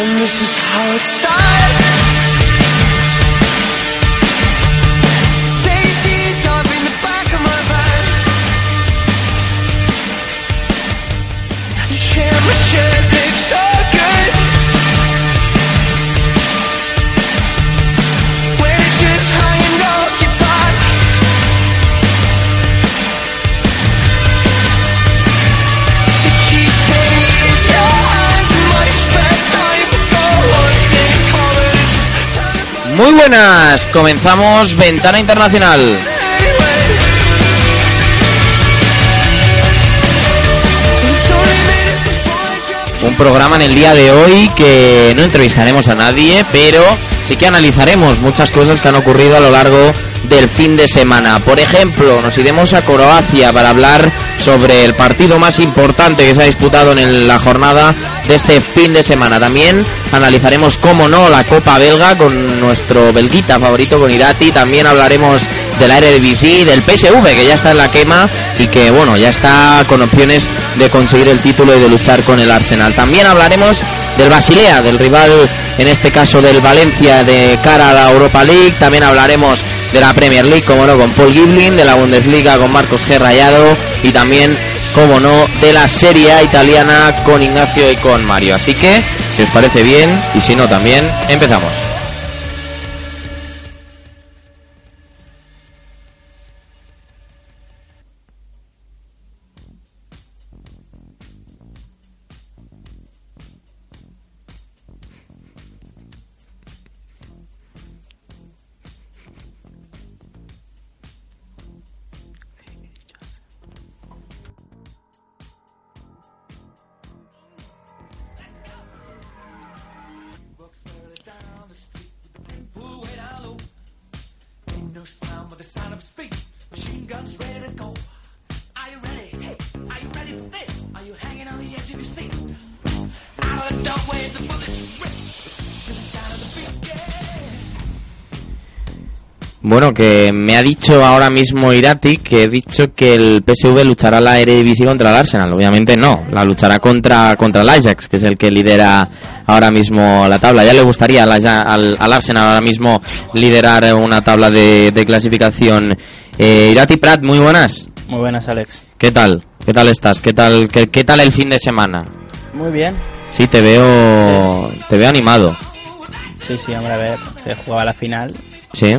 And this is how it starts. Muy buenas, comenzamos Ventana Internacional. anyway." It's only minutes before I jump Un programa en el día de hoy que no entrevistaremos a nadie, pero sí que analizaremos muchas cosas que han ocurrido a lo largo del fin de semana. Por ejemplo, nos iremos a Croacia para hablar sobre el partido más importante que se ha disputado en la jornada de este fin de semana. También analizaremos, como no, la Copa Belga con nuestro belguita favorito, con Irati. También hablaremos de la Eredivisie, del PSV, que ya está en la quema y que, bueno, ya está con opciones de conseguir el título y de luchar con el Arsenal. También hablaremos del Basilea, del rival, en este caso del Valencia, de cara a la Europa League. También hablaremos de la Premier League, como no, con Paul Giblin, de la Bundesliga con Marcos G. Rayado y también, como no, de la Serie italiana con Ignacio y con Mario. Así que, si os parece bien, y si no también, empezamos. Sound but the sound of speed. Machine guns ready to go. Are you ready? Hey, are you ready for this? Are you hanging on the edge of your seat? Out of the doorway, the bullets rip. Bueno, que me ha dicho ahora mismo Irati que he dicho que el PSV luchará la Eredivisie contra el Arsenal. Obviamente no, la luchará contra, contra el Ajax, que es el que lidera ahora mismo la tabla. Ya le gustaría al, al, al Arsenal ahora mismo liderar una tabla de, de clasificación. Eh, Irati Prat, muy buenas. Muy buenas, Alex. ¿Qué tal? ¿Qué tal estás? ¿Qué tal, qué, qué tal el fin de semana? Muy bien. Sí, te veo, te veo animado. Sí, sí, hombre, a ver, se jugaba la final. Sí,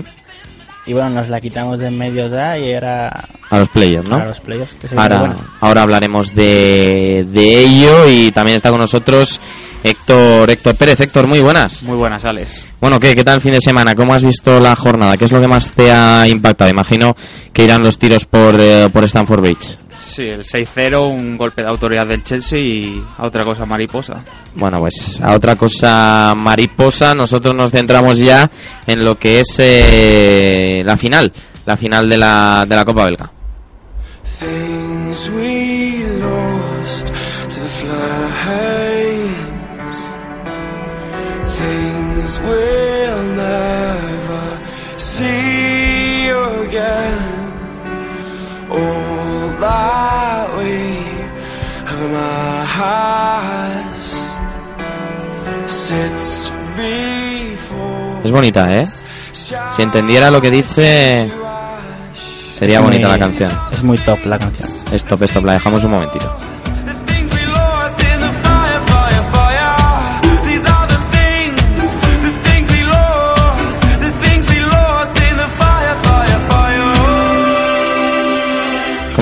Y bueno, nos la quitamos de en medio ya y era a los players, ¿no? para los. Que viene Ahora, bueno. ahora hablaremos de, de ello y también está con nosotros Héctor, Héctor Pérez. Héctor, muy buenas. Muy buenas, Alex. Bueno, ¿qué, ¿qué tal el fin de semana? ¿Cómo has visto la jornada? ¿Qué es lo que más te ha impactado? Imagino que irán los tiros por, eh, por Stamford Bridge. Sí, el 6-0, un golpe de autoridad del Chelsea y a otra cosa mariposa. Bueno, pues a otra cosa mariposa, nosotros nos centramos ya en lo que es eh, la final, la final de la, de la Copa Belga. Things we lost to the flames. Things we'll never see again. That we have amassed sits before Es bonita, ¿eh? Si entendiera lo que dice, sería bonita la canción. Es muy top la canción. Stop, stop, la dejamos un momentito.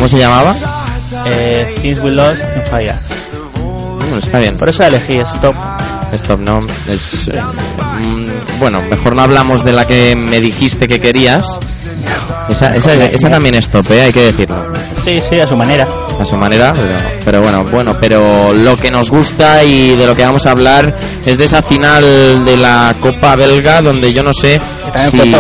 ¿Cómo se llamaba? Eh, Things We Lost in Fire. Bueno, está bien. Por eso elegí Stop. Stop, no. Es, eh, mm, bueno, mejor no hablamos de la que me dijiste que querías. Esa, esa, esa también es top, ¿eh? hay que decirlo. Sí, sí, a su manera. A su manera, pero, pero bueno, bueno, pero lo que nos gusta y de lo que vamos a hablar es de esa final de la Copa Belga donde yo no sé si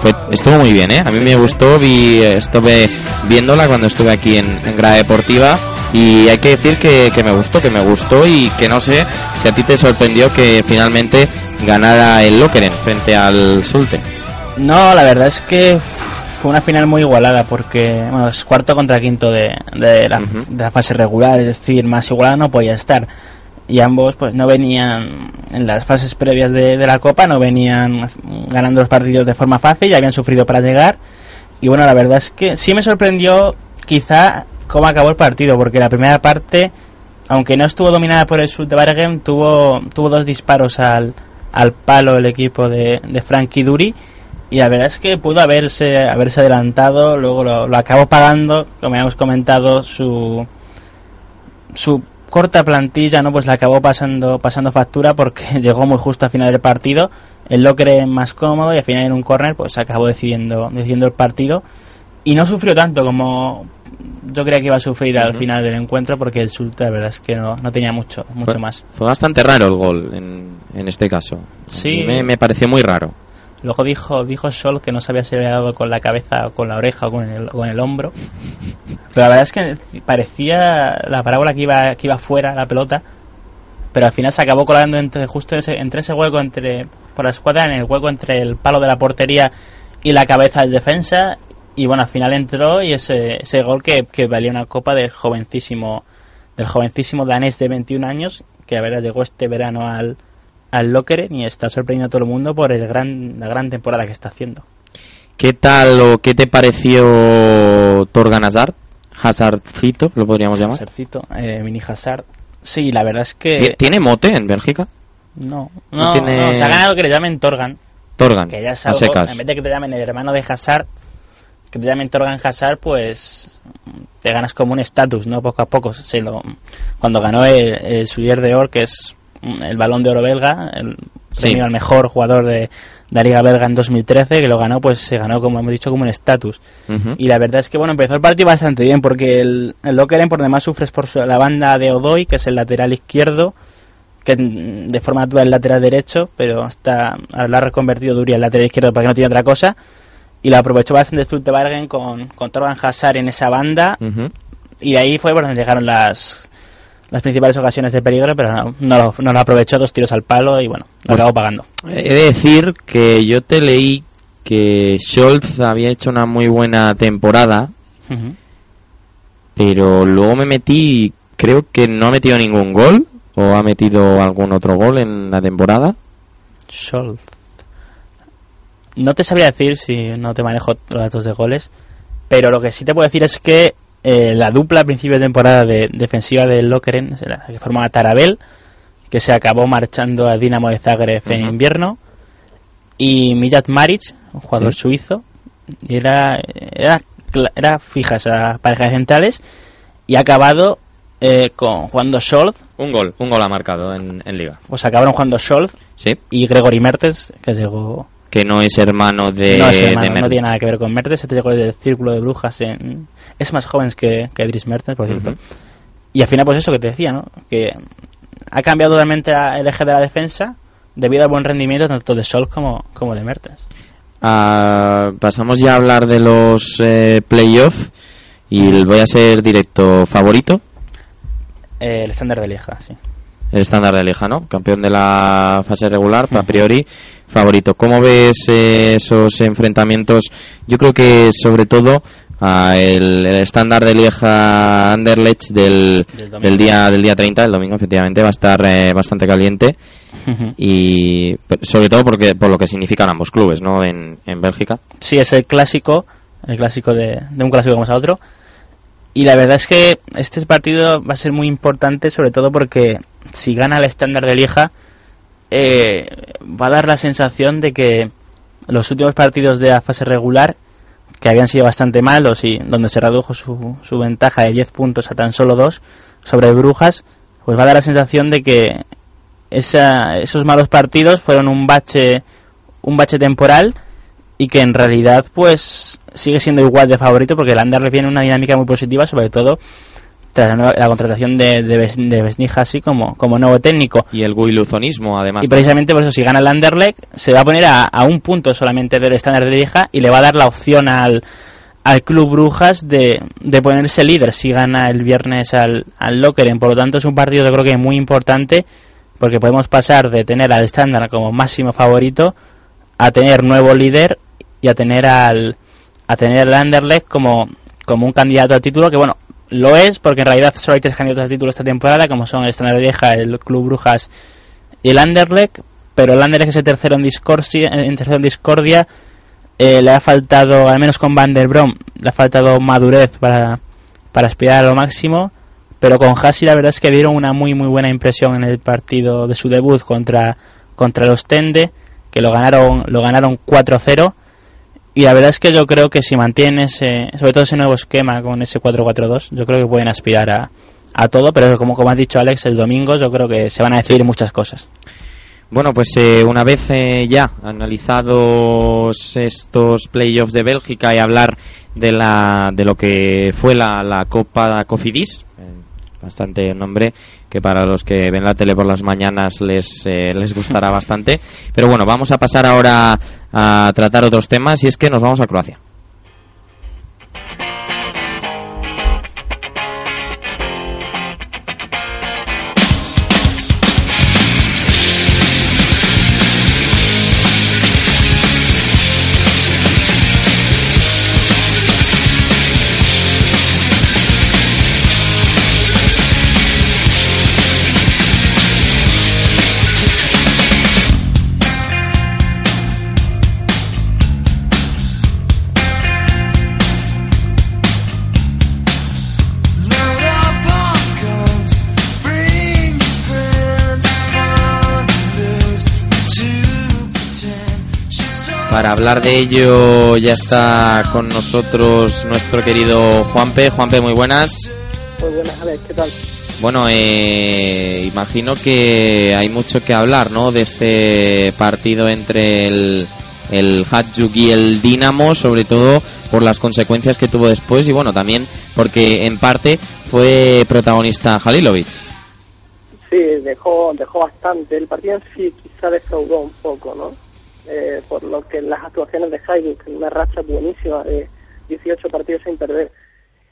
fue estuvo muy bien, ¿eh? A mí me gustó, vi, estuve viéndola cuando estuve aquí en, en Grada Deportiva y hay que decir que, que me gustó, que me gustó y que no sé si a ti te sorprendió que finalmente ganara el Lokeren frente al Sulte. No, la verdad es que fue una final muy igualada porque bueno, es cuarto contra quinto de, de, la, de la fase regular, es decir, más igualada no podía estar. Y ambos pues no venían en las fases previas de, de la Copa, no venían ganando los partidos de forma fácil, ya habían sufrido para llegar. Y bueno, la verdad es que sí me sorprendió quizá cómo acabó el partido, porque la primera parte, aunque no estuvo dominada por el Sud de Bergen, tuvo, tuvo dos disparos al, al palo el equipo de, de Frankie Duri. Y la verdad es que pudo haberse, haberse adelantado, luego lo, lo acabó pagando, como hemos comentado, su, su corta plantilla, ¿no? Pues la acabó pasando, pasando factura porque llegó muy justo al final del partido. El Locre más cómodo y al final en un córner pues acabó decidiendo, decidiendo el partido. Y no sufrió tanto como yo creía que iba a sufrir al final del encuentro porque el Sulta la verdad es que no, no tenía mucho, mucho Fue- más. Fue bastante raro el gol en, en este caso. Sí. Me, me pareció muy raro. Luego dijo, dijo Sol que no sabía si había dado con la cabeza o con la oreja o con el, con el hombro. Pero la verdad es que parecía la parábola que iba, que iba fuera la pelota. Pero al final se acabó colando entre justo ese, entre ese hueco entre por la escuadra, en el hueco entre el palo de la portería y la cabeza del defensa. Y bueno, al final entró y ese, ese gol que, que una copa del jovencísimo, del jovencísimo danés de 21 años, que a ver llegó este verano al, al Lokeren y está sorprendiendo a todo el mundo por el gran, la gran temporada que está haciendo. ¿Qué tal o qué te pareció Torgan Hazard? Hazardcito, lo podríamos llamar. Sercito, eh, mini Hazard. Sí, la verdad es que ¿Tiene mote en Bélgica? no, no no, tiene- no, se ha ganado que le llamen Torgan, Torgan, que ya es a algo, secas. en vez de que te llamen el hermano de Hazard, que te llamen Torgan Hazard, pues te ganas como un estatus, ¿no? Poco a poco. Se lo, cuando ganó el, el Suyer de Or, que es el balón de oro belga, el Sí. premio al mejor jugador de, la Liga Belga en 2013, que lo ganó, pues se ganó, como hemos dicho, como un estatus. Y la verdad es que bueno, empezó el partido bastante bien porque el, el Lokeren por demás sufres por su- la banda de Odoy, que es el lateral izquierdo, que mm, de forma es el lateral derecho, pero está lo ha reconvertido Duri al lateral izquierdo porque no tiene otra cosa. Y lo aprovechó bastante Stuttebargen con, con Torgan Hazard en esa banda. Y de ahí fue por donde llegaron las, las principales ocasiones de peligro, pero no, no, lo- no lo aprovechó, dos tiros al palo y bueno, lo acabó pagando. He de decir que yo te leí que Scholz había hecho una muy buena temporada, pero luego me metí y creo que no ha metido ningún gol o ha metido algún otro gol en la temporada. Scholz. No te sabría decir si no te manejo los datos de goles, pero lo que sí te puedo decir es que eh, la dupla a principio de temporada de defensiva del Lokeren, que formaba Tarabel, que se acabó marchando a Dinamo de Zagreb en invierno, y Mijat Maric, un jugador Sí. suizo, era, era, era fija esa pareja de centrales, y ha acabado eh, con jugando Scholz, Un gol, un gol ha marcado en, en liga. pues acabaron jugando Scholz Sí, y Gregory Mertens, que llegó que no es hermano de... no, es de hermano, no tiene nada que ver con Mertens. Este llegó del Círculo de Brujas. En... Es más joven que, que Dries Mertens, por cierto. Y al final, pues eso que te decía, ¿no? Que ha cambiado totalmente el eje de la defensa debido al buen rendimiento tanto de Sol como, como de Mertens. Ah, pasamos ya a hablar de los eh, playoffs y voy a ser directo favorito. Eh, el estándar de Lieja, sí. El estándar de Lieja, ¿no? Campeón de la fase regular, a priori favorito. ¿Cómo ves eh, esos enfrentamientos? Yo creo que sobre todo ah, el, el estándar de Lieja Anderlecht del, Del del día del día 30, el domingo efectivamente va a estar eh, bastante caliente y sobre todo porque por lo que significan ambos clubes, ¿no? En, en Bélgica. Sí, es el clásico, el clásico de, de un clásico como es a otro. Y la verdad es que este partido va a ser muy importante, sobre todo porque si gana el estándar de Lieja, eh, va a dar la sensación de que los últimos partidos de la fase regular, que habían sido bastante malos y donde se redujo su, su ventaja de 10 puntos a tan solo 2 sobre Brujas, pues va a dar la sensación de que esa, esos malos partidos fueron un bache, un bache temporal y que en realidad pues sigue siendo igual de favorito porque el Anderlecht viene en una dinámica muy positiva, sobre todo tras la, nueva- la contratación de, de, Bes- de Besnija así como, como nuevo técnico. Y el guiluzonismo, además. Y precisamente por eso, si gana el Anderlecht, se va a poner a, a un punto solamente del estándar de Lieja y le va a dar la opción al, al Club Brujas de, de ponerse líder si gana el viernes al, al Lokeren. Por lo tanto, es un partido yo creo que muy importante porque podemos pasar de tener al estándar como máximo favorito a tener nuevo líder y a tener al a tener al Anderlecht como, como un candidato al título que bueno lo es porque en realidad solo hay tres candidatos al título esta temporada, como son el Standard Vieja, el Club Brujas y el Anderlecht, pero el Anderlecht es el tercero en discordia, en tercero en discordia. Eh, le ha faltado, al menos con Van der Brom, le ha faltado madurez para, para aspirar a lo máximo, pero con Hasi la verdad es que dieron una muy muy buena impresión en el partido de su debut contra, contra los Tende, que lo ganaron, lo ganaron 4-0 y la verdad es que yo creo que si mantienen ese, sobre todo ese nuevo esquema con ese 4-4-2, yo creo que pueden aspirar a, a todo, pero como, como ha dicho Alex, el domingo yo creo que se van a decidir muchas cosas. Bueno, pues eh, una vez eh, ya analizados estos playoffs de Bélgica y hablar de, la, de lo que fue la, la Copa Cofidis, eh, bastante nombre que para los que ven la tele por las mañanas les, eh, les gustará bastante. Pero bueno, vamos a pasar ahora a tratar otros temas y es que nos vamos a Croacia. Para hablar de ello ya está con nosotros nuestro querido Juanpe. Juanpe, muy buenas. Muy buenas, Alex, ¿qué tal? Bueno, eh, imagino que hay mucho que hablar, ¿no? De este partido entre el, el Hajduk y el Dinamo, sobre todo por las consecuencias que tuvo después y bueno, también porque en parte fue protagonista Halilovic. Sí, dejó, dejó bastante. El partido en sí quizá defraudó un poco, ¿no? Eh, por lo que las actuaciones de Hajduk, en una racha buenísima de 18 partidos sin perder,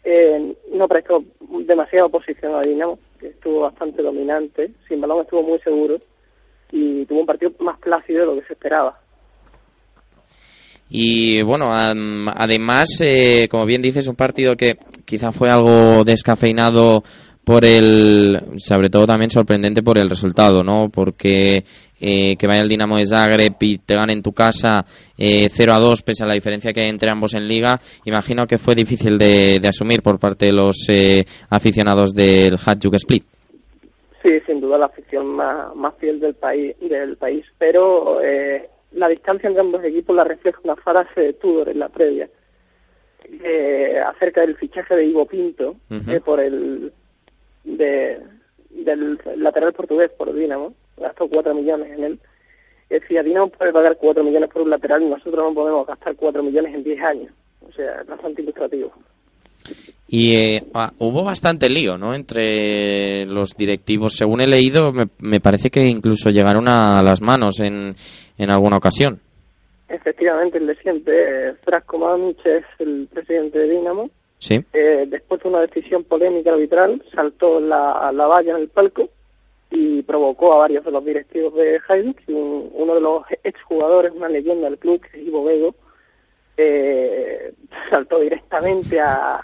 eh, no prestó demasiada oposición a Dinamo, que estuvo bastante dominante. Sin balón estuvo muy seguro y tuvo un partido más plácido de lo que se esperaba. Y bueno, además, eh, como bien dices, un partido que quizá fue algo descafeinado por el, sobre todo también sorprendente por el resultado, ¿no? Porque eh, que vaya el Dinamo de Zagreb y te gane en tu casa eh, 0 a 2 pese a la diferencia que hay entre ambos en liga, imagino que fue difícil de, de asumir por parte de los eh, aficionados del Hajduk Split. Sí, sin duda la afición más, más fiel del país, del país pero eh, la distancia entre ambos equipos la refleja una frase de Tudor en la previa acerca del fichaje de Ivo Pinto eh, por el de, del lateral portugués por Dinamo, gastó 4 millones en él. Decía, Dinamo puede pagar 4 millones por un lateral y nosotros no podemos gastar 4 millones en 10 años. O sea, es bastante ilustrativo. Y eh, ah, hubo bastante lío, ¿no? Entre los directivos. Según he leído, me, me parece que incluso llegaron a las manos en, en alguna ocasión. Efectivamente, el de siempre, eh, Frasco Mamic es el presidente de Dinamo. Sí. Eh, después de una decisión polémica arbitral, saltó la, la valla en el palco y provocó a varios de los directivos de Hajduk. y un- uno de los exjugadores, una leyenda del club, que es Ivo Vego, eh, saltó directamente a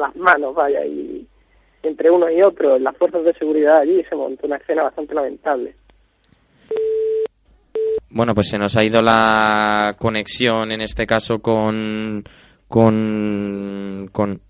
las manos, vaya, y entre uno y otro, las fuerzas de seguridad allí se montó una escena bastante lamentable. Bueno, pues se nos ha ido la conexión en este caso con con con,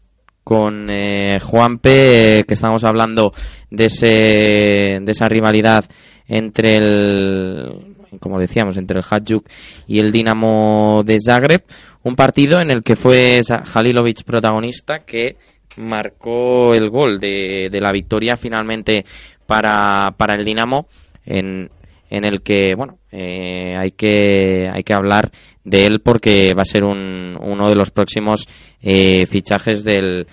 con eh, Juanpe, eh, que estamos hablando de ese de esa rivalidad entre el como decíamos entre el Hajduk y el Dinamo de Zagreb, un partido en el que fue Halilovic protagonista que marcó el gol de, de la victoria finalmente para, para el Dinamo en, en el que bueno eh, hay que hay que hablar de él porque va a ser un, uno de los próximos eh, fichajes del,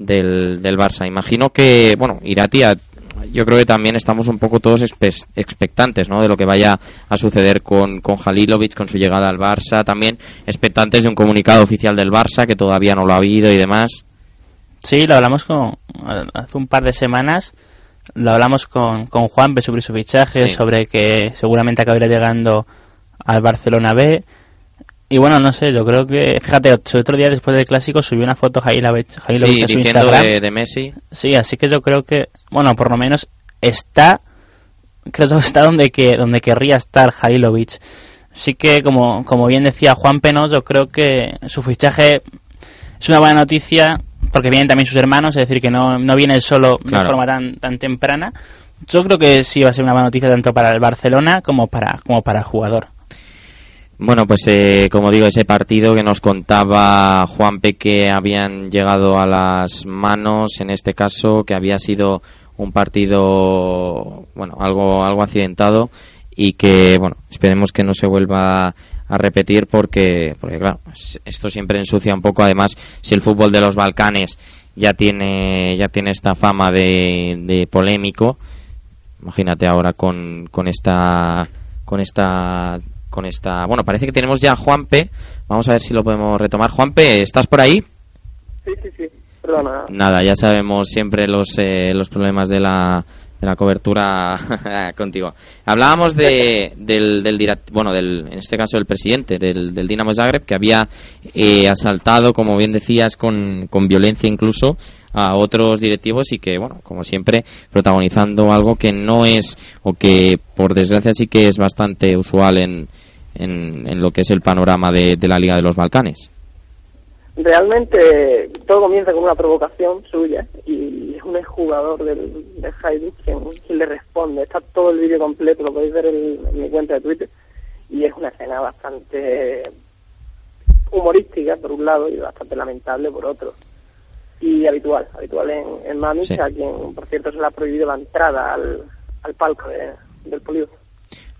del, del Barça imagino que bueno Irati a- yo creo que también estamos un poco todos expectantes ¿no? de lo que vaya a suceder con, con Halilovic, con su llegada al Barça, también expectantes de un comunicado oficial del Barça que todavía no lo ha habido y demás. Sí, lo hablamos con, hace un par de semanas. Lo hablamos con, con Juan sobre su fichaje, Sí. sobre que seguramente acabará llegando al Barcelona B. Y bueno, no sé, yo creo que, fíjate, otro día después del clásico subió una foto Jailovic, Jailovic Sí, a su diciendo Instagram. de, de Messi. Sí, así que yo creo que, bueno, por lo menos está, creo que está donde que donde querría estar Jailovic. Sí que, como, como bien decía Juan Peno, yo creo que su fichaje es una buena noticia porque vienen también sus hermanos, es decir, que no, no viene solo Claro. de forma tan, tan temprana. Yo creo que sí va a ser una buena noticia tanto para el Barcelona como para, como para el jugador. Bueno, pues eh, como digo, ese partido que nos contaba Juanpe que habían llegado a las manos, en este caso, que había sido un partido, bueno, algo, algo accidentado y que, bueno, esperemos que no se vuelva a repetir porque, porque claro, es- esto siempre ensucia un poco. Además, si el fútbol de los Balcanes ya tiene, ya tiene esta fama de, de polémico, imagínate ahora con, con esta con esta con esta bueno parece que tenemos ya a Juanpe vamos a ver si lo podemos retomar Juanpe estás por ahí Sí, sí, sí. Perdona. nada ya sabemos siempre los eh, los problemas de la de la cobertura contigo hablábamos de del, del direct- bueno del en este caso del presidente del, del Dinamo Zagreb que había eh, asaltado como bien decías con, con violencia incluso a otros directivos y que bueno como siempre protagonizando algo que no es o que por desgracia sí que es bastante usual en en, en lo que es el panorama de, de la Liga de los Balcanes Realmente todo comienza con una provocación suya y es un exjugador del, del Hajduk quien, quien le responde. Está todo el vídeo completo, lo podéis ver en, en mi cuenta de Twitter y es una escena bastante humorística por un lado y bastante lamentable por otro. Y habitual, habitual en, en Sí. a quien por cierto se le ha prohibido la entrada al, al palco de- del polígono.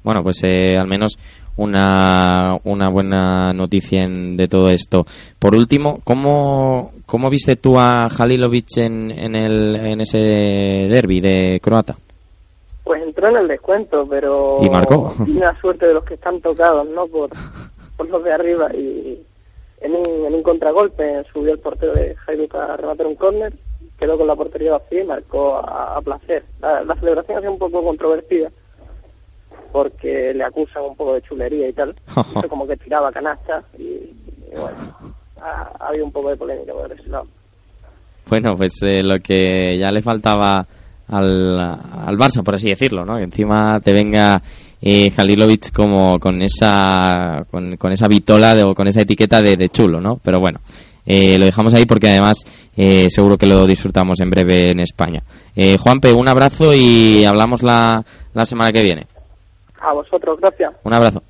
Bueno, pues eh, al menos una, una buena noticia en- de todo esto. Por último, ¿cómo, cómo viste tú a Halilovic en, en, el, en ese derby de croata? Pues entró en el descuento, pero Y marcó. tiene la suerte de los que están tocados, ¿no? Por, por los de arriba y en un, en un contragolpe subió el portero de Hajduk a rematar un córner, quedó con la portería vacía y marcó a, a placer. La, la celebración ha sido un poco controvertida porque le acusan un poco de chulería y tal. Como que tiraba canastas y, y bueno, ha, ha habido un poco de polémica por ese lado. Bueno, pues eh, lo que ya le faltaba al, al Barça, por así decirlo, ¿no? Que encima te venga eh, Halilovic como con esa con, con esa vitola de- o con esa etiqueta de, de chulo, ¿no? Pero bueno, eh, lo dejamos ahí porque además eh, seguro que lo disfrutamos en breve en España. Eh, Juanpe, un abrazo y hablamos la, la semana que viene. A vosotros, gracias. Un abrazo.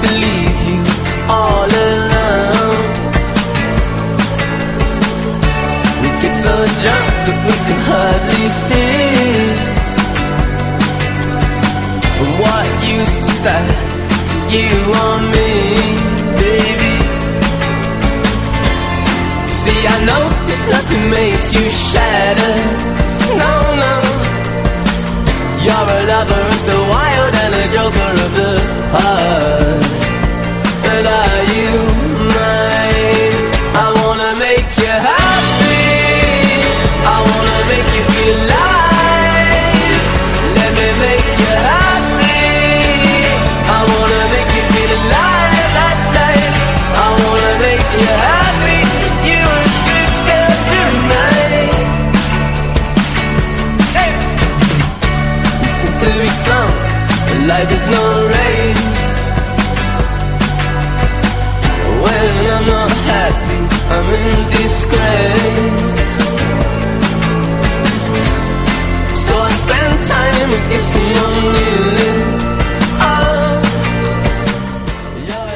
To leave you all alone. We get so drunk that we can hardly see. And what use is that to you or me, baby? See, I know this nothing makes you shatter. No, no. You're a lover of the wild and a joker of the heart you.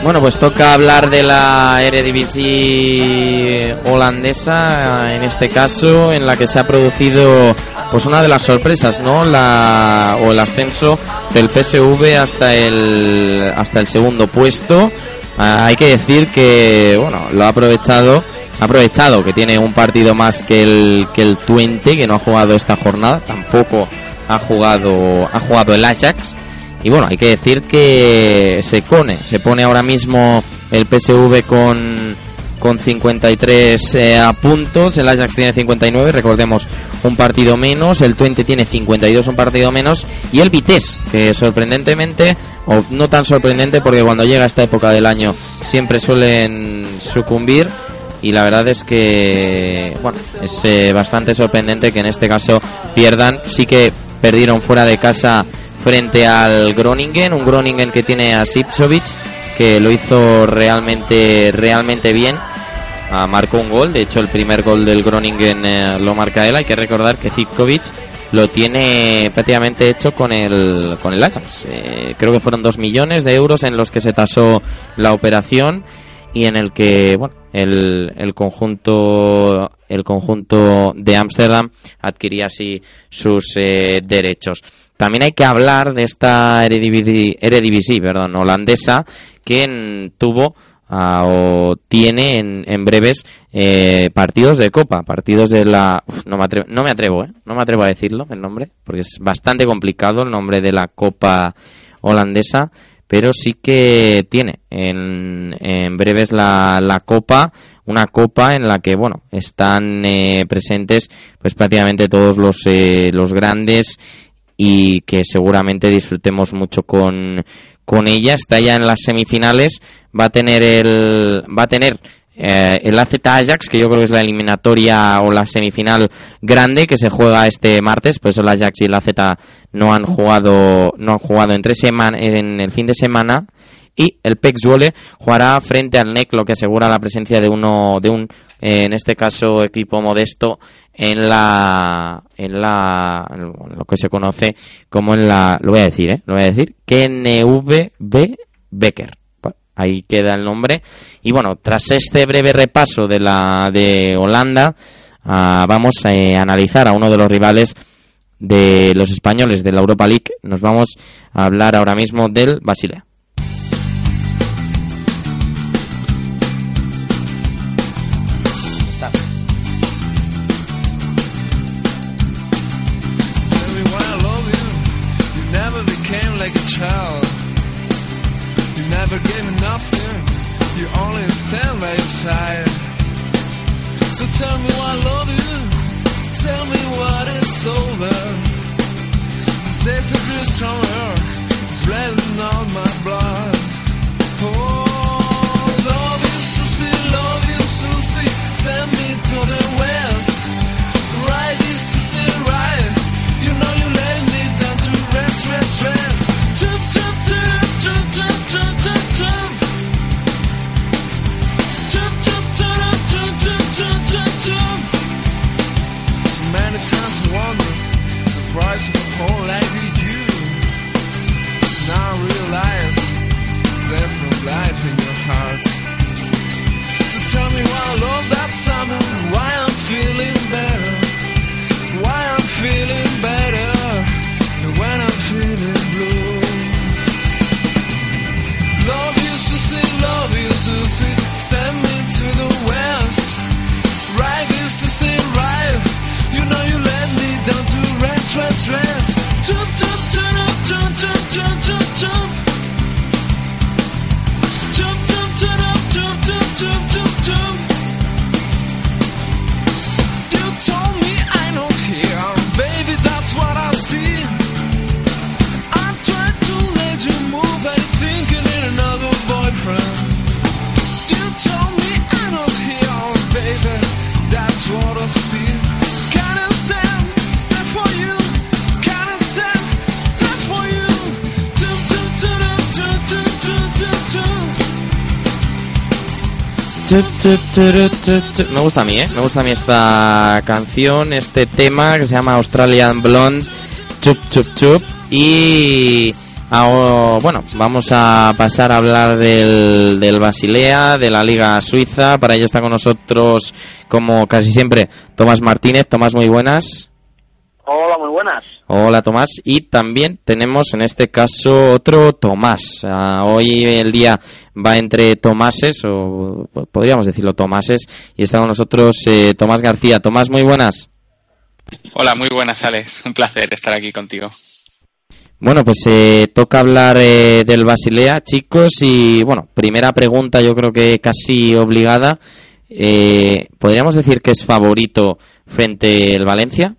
Bueno, pues toca hablar de la Eredivisie holandesa, en este caso, en la que se ha producido pues una de las sorpresas, ¿no? La, o el ascenso del PSV hasta el, hasta el segundo puesto. Ah, hay que decir que, bueno, lo ha aprovechado, ha aprovechado que tiene un partido más que el, que el Twente, que no ha jugado esta jornada, tampoco ha jugado, ha jugado el Ajax. Y bueno, hay que decir que se pone, se pone ahora mismo el PSV con, con 53 eh, puntos, el Ajax tiene 59, recordemos un partido menos, el Twente tiene 52, un partido menos, y el Vitesse, que sorprendentemente, o no tan sorprendente porque cuando llega esta época del año siempre suelen sucumbir, y la verdad es que, bueno, es eh, bastante sorprendente que en este caso pierdan, sí que perdieron fuera de casa frente al Groningen, un Groningen que tiene a Sipsovic, que lo hizo realmente, realmente bien. Ah, marcó un gol, de hecho el primer gol del Groningen eh, lo marca él. Hay que recordar que Zipkovic lo tiene prácticamente hecho con el, con el Ajax. Eh, creo que fueron dos millones de euros en los que se tasó la operación y en el que bueno el, el conjunto el conjunto de Ámsterdam adquiría así sus eh, derechos. También hay que hablar de esta Eredivisie, perdón, holandesa que tuvo ah, o tiene en, en breves eh, partidos de copa, partidos de la no me atrevo, no me atrevo, ¿eh? no me atrevo a decirlo el nombre porque es bastante complicado el nombre de la copa holandesa, pero sí que tiene en, en breves la, la copa una copa en la que bueno están eh, presentes pues prácticamente todos los eh, los grandes y que seguramente disfrutemos mucho con, con ella. Está ya en las semifinales, va a tener el va a tener eh, el AZ Ajax, que yo creo que es la eliminatoria o la semifinal grande que se juega este martes, por eso el Ajax y el AZ no han jugado no han jugado entre en el fin de semana. Y el PEC Zwolle jugará frente al NEC, lo que asegura la presencia de uno de un en este caso equipo modesto en la en la lo que se conoce como en la lo voy a decir eh lo voy a decir KNVB Becker. Ahí queda el nombre. Y bueno tras este breve repaso de la de Holanda ah, vamos a eh, analizar a uno de los rivales de los españoles de la Europa League. Nos vamos a hablar ahora mismo del Basilea life Me gusta a mí, ¿eh? Me gusta a mí esta canción, este tema que se llama Australian Blonde, chup, chup, chup. Y bueno, vamos a pasar a hablar del, del Basilea, de la Liga Suiza. Para ello está con nosotros, como casi siempre, Tomás Martínez. Tomás, muy buenas. Hola, buenas. Hola Tomás. Y también tenemos en este caso otro Tomás. Ah, hoy el día va entre Tomases, o podríamos decirlo Tomases, y está con nosotros eh, Tomás García. Tomás, muy buenas. Hola, muy buenas, Alex. Un placer estar aquí contigo. Bueno, pues eh, toca hablar eh, del Basilea, chicos, y bueno, primera pregunta yo creo que casi obligada. Eh, ¿Podríamos decir que es favorito frente al Valencia?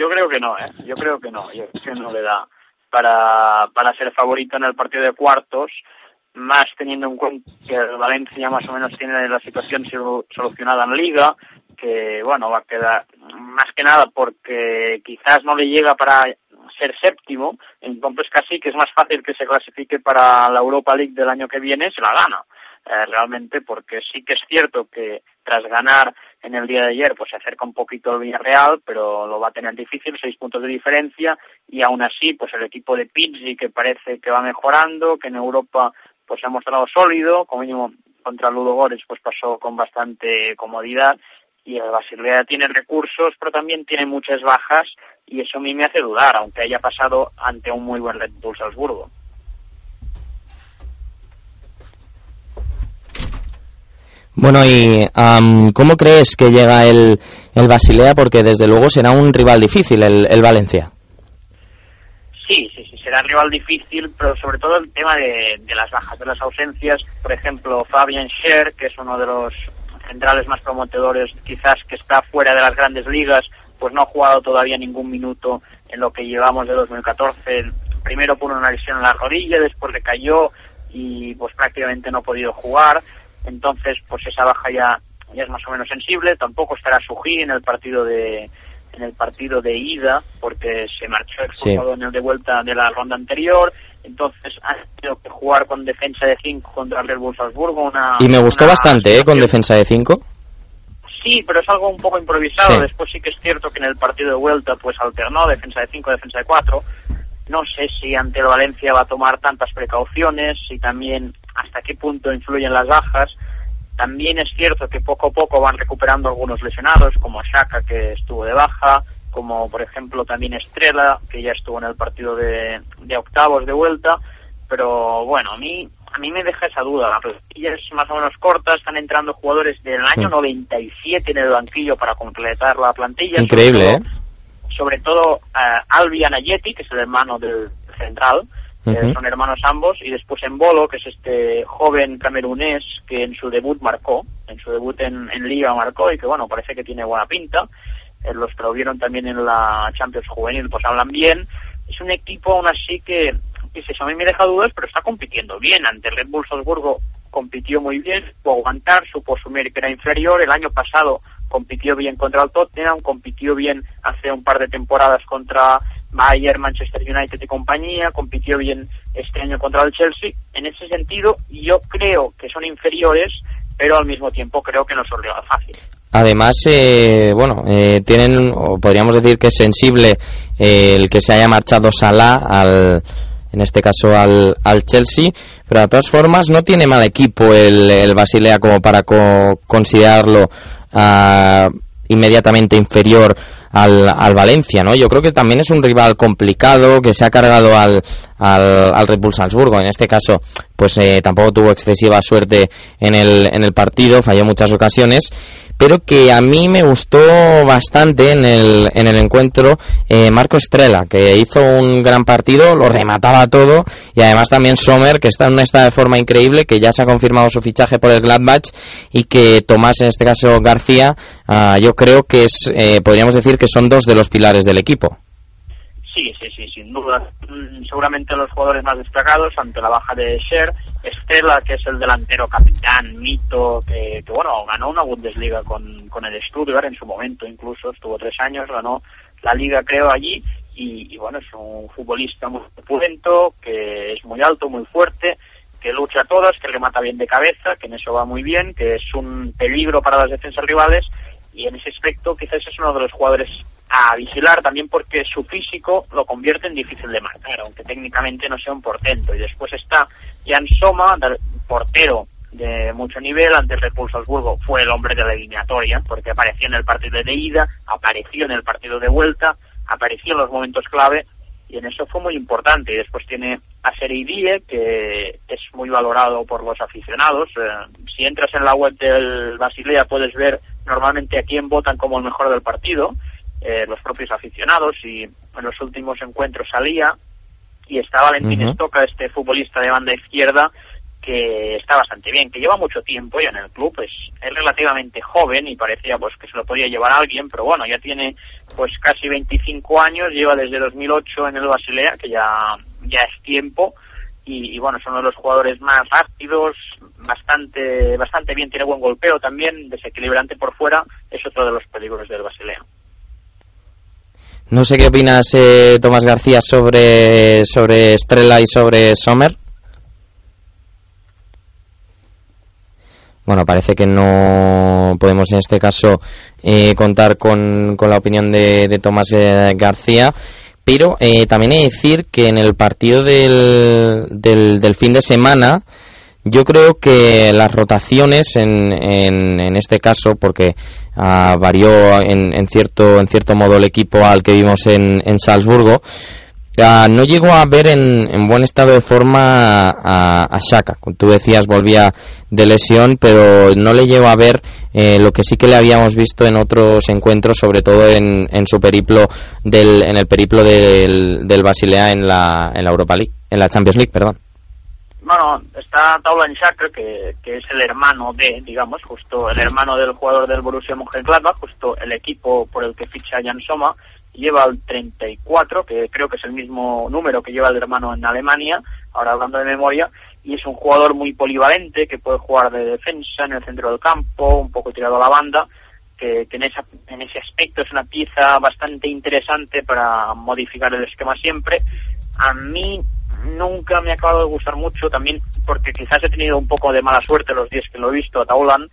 Yo creo que no, ¿eh? Yo creo que no. Yo creo que no le da para, para ser favorito en el partido de cuartos, más teniendo en cuenta que Valencia más o menos tiene la situación solucionada en Liga, que bueno, va a quedar más que nada porque quizás no le llega para ser séptimo, entonces casi que es más fácil que se clasifique para la Europa League del año que viene, se la gana. Eh, realmente porque sí que es cierto que tras ganar en el día de ayer pues se acerca un poquito el Villarreal pero lo va a tener difícil, seis puntos de diferencia y aún así pues el equipo de Pizzi que parece que va mejorando, que en Europa pues se ha mostrado sólido, como mínimo contra Ludo Górez pues pasó con bastante comodidad y el Basilea tiene recursos, pero también tiene muchas bajas y eso a mí me hace dudar, aunque haya pasado ante un muy buen Red Bull Salzburgo. Bueno, ¿y cómo crees que llega el, el Basilea? Porque desde luego será un rival difícil el, el Valencia. Sí, sí, sí, será rival difícil, pero sobre todo el tema de, de las bajas, de las ausencias. Por ejemplo, Fabian Scher, que es uno de los centrales más promotores, quizás que está fuera de las grandes ligas, pues no ha jugado todavía ningún minuto en lo que llevamos de 2014. Primero por una lesión en la rodilla, después le cayó y pues prácticamente no ha podido jugar. Entonces, pues esa baja ya, ya es más o menos sensible. Tampoco estará Suji en el partido de en el partido de ida, porque se marchó expulsado en el de vuelta de la ronda anterior entonces ha tenido que jugar con defensa de 5 contra el Red Bull Salzburgo. Una, y me gustó bastante, ¿eh? Con defensa de 5. Sí, pero es algo un poco improvisado. Después sí que es cierto que en el partido de vuelta pues alternó defensa de 5, defensa de 4. No sé si ante el Valencia va a tomar tantas precauciones, y también hasta qué punto influyen las bajas. También es cierto que poco a poco van recuperando algunos lesionados, como Shaka, que estuvo de baja, como por ejemplo también Estrella, que ya estuvo en el partido de, octavos de vuelta, pero bueno, a mí a mí me deja esa duda. La plantilla es más o menos corta, están entrando jugadores del año 97 en el banquillo para completar la plantilla. Increíble, ¿eh? Sobre todo uh, Albi Anayetti, que es el hermano del central, son hermanos ambos, y después en Bolo, que es este joven camerunés que en su debut marcó, en su debut en, en Liga marcó y que bueno, parece que tiene buena pinta. Eh, los que lo vieron también en la Champions Juvenil pues hablan bien. Es un equipo aún así que, que a mí me deja dudas, pero está compitiendo bien. Ante el Red Bull Salzburgo compitió muy bien, supo aguantar, supo asumir que era inferior. El año pasado compitió bien contra el Tottenham, compitió bien hace un par de temporadas contra Bayern, Manchester United y compañía, compitió bien este año contra el Chelsea. En ese sentido, yo creo que son inferiores, pero al mismo tiempo creo que no son rival fácil. Además, eh, bueno, eh, tienen, o podríamos decir que es sensible eh, el que se haya marchado Salah al, en este caso al, al Chelsea, pero de todas formas no tiene mal equipo el, el Basilea como para considerarlo ah, inmediatamente inferior al, al, Valencia, ¿no? Yo creo que también es un rival complicado que se ha cargado al, al, al Red Salzburgo. En este caso, pues tampoco tuvo excesiva suerte en el, en el partido, falló muchas ocasiones pero que a mí me gustó bastante en el, en el encuentro eh, Marco Estrella, que hizo un gran partido, lo remataba todo, y además también Sommer, que está en un estado de forma increíble, que ya se ha confirmado su fichaje por el Gladbach, y que Tomás, en este caso García, ah, yo creo que es, eh, podríamos decir que son dos de los pilares del equipo. Sí, sí, sí, sin duda. Mm, seguramente los jugadores más destacados ante la baja de Sher, Estela, que es el delantero capitán, mito, que, bueno, ganó una Bundesliga con, con el Stuttgart en su momento, incluso estuvo tres años, ganó la liga creo allí y, bueno, es un futbolista muy opulento, que es muy alto, muy fuerte, que lucha a todas, que remata bien de cabeza, que en eso va muy bien, que es un peligro para las defensas rivales y en ese aspecto quizás es uno de los jugadores a vigilar también porque su físico lo convierte en difícil de marcar, aunque técnicamente no sea un portento. Y después está Jan Soma, portero de mucho nivel. Ante el Red Bull Salzburgo fue el hombre de la eliminatoria, porque apareció en el partido de ida, apareció en el partido de vuelta, apareció en los momentos clave y en eso fue muy importante. Y después tiene a Sereidie, que es muy valorado por los aficionados. Eh, si entras en la web del Basilea puedes ver normalmente a quién votan como el mejor del partido, eh, los propios aficionados, y en los últimos encuentros salía, y está Valentín Ujú. Estoca, este futbolista de banda izquierda, que está bastante bien, que lleva mucho tiempo ya en el club, es, es relativamente joven y parecía pues que se lo podía llevar a alguien, pero bueno, ya tiene pues casi 25 años, lleva desde 2008 en el Basilea, que ya, ya es tiempo, y, y bueno, son uno de los jugadores más rápidos, bastante, bastante bien, tiene buen golpeo también, desequilibrante por fuera, es otro de los peligros del Basilea. No sé qué opinas, eh, Tomás García, sobre, sobre Estrella y sobre Sommer. Bueno, parece que no podemos en este caso eh, contar con, con la opinión de, de Tomás eh, García. Pero eh, también he de decir que en el partido del, del, del fin de semana, yo creo que las rotaciones en, en, en este caso, porque ah, varió en, en cierto en cierto modo el equipo al que vimos en, en Salzburgo, ah, no llegó a ver en, en buen estado de forma a, a Shaka. Como Tú decías, volvía de lesión, pero no le llegó a ver eh, lo que sí que le habíamos visto en otros encuentros, sobre todo en, en su periplo del, en el periplo del, del Basilea en la, en la Europa League, en la Champions League, perdón. Bueno, está Taulan Chakra, que, que es el hermano de, digamos, justo el hermano del jugador del Borussia Mönchengladbach, justo el equipo por el que ficha Jan Soma, lleva el 34, que creo que es el mismo número que lleva el hermano en Alemania, ahora hablando de memoria, y es un jugador muy polivalente, que puede jugar de defensa, en el centro del campo, un poco tirado a la banda, que, que en, esa, en ese aspecto es una pieza bastante interesante para modificar el esquema siempre. A mí nunca me ha acabado de gustar mucho, también porque quizás he tenido un poco de mala suerte los días que lo he visto a Taulan,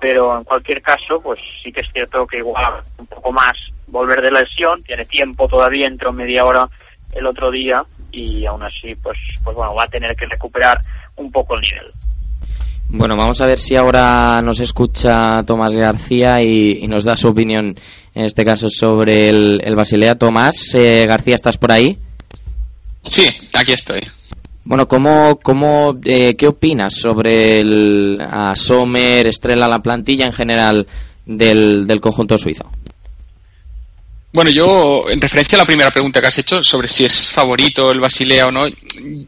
pero en cualquier caso, pues sí que es cierto que igual un poco más volver de la lesión, tiene tiempo todavía, entró media hora el otro día y aún así, pues, pues bueno, va a tener que recuperar un poco el nivel. Bueno, vamos a ver si ahora nos escucha Tomás García y, nos da su opinión, en este caso, sobre el, el Basilea. Tomás eh, García, ¿estás por ahí? Sí, aquí estoy. Bueno, ¿cómo, cómo, eh, ¿qué opinas sobre el a Sommer, Estrella, la plantilla en general del, del conjunto suizo? Bueno, yo, en referencia a la primera pregunta que has hecho sobre si es favorito el Basilea o no,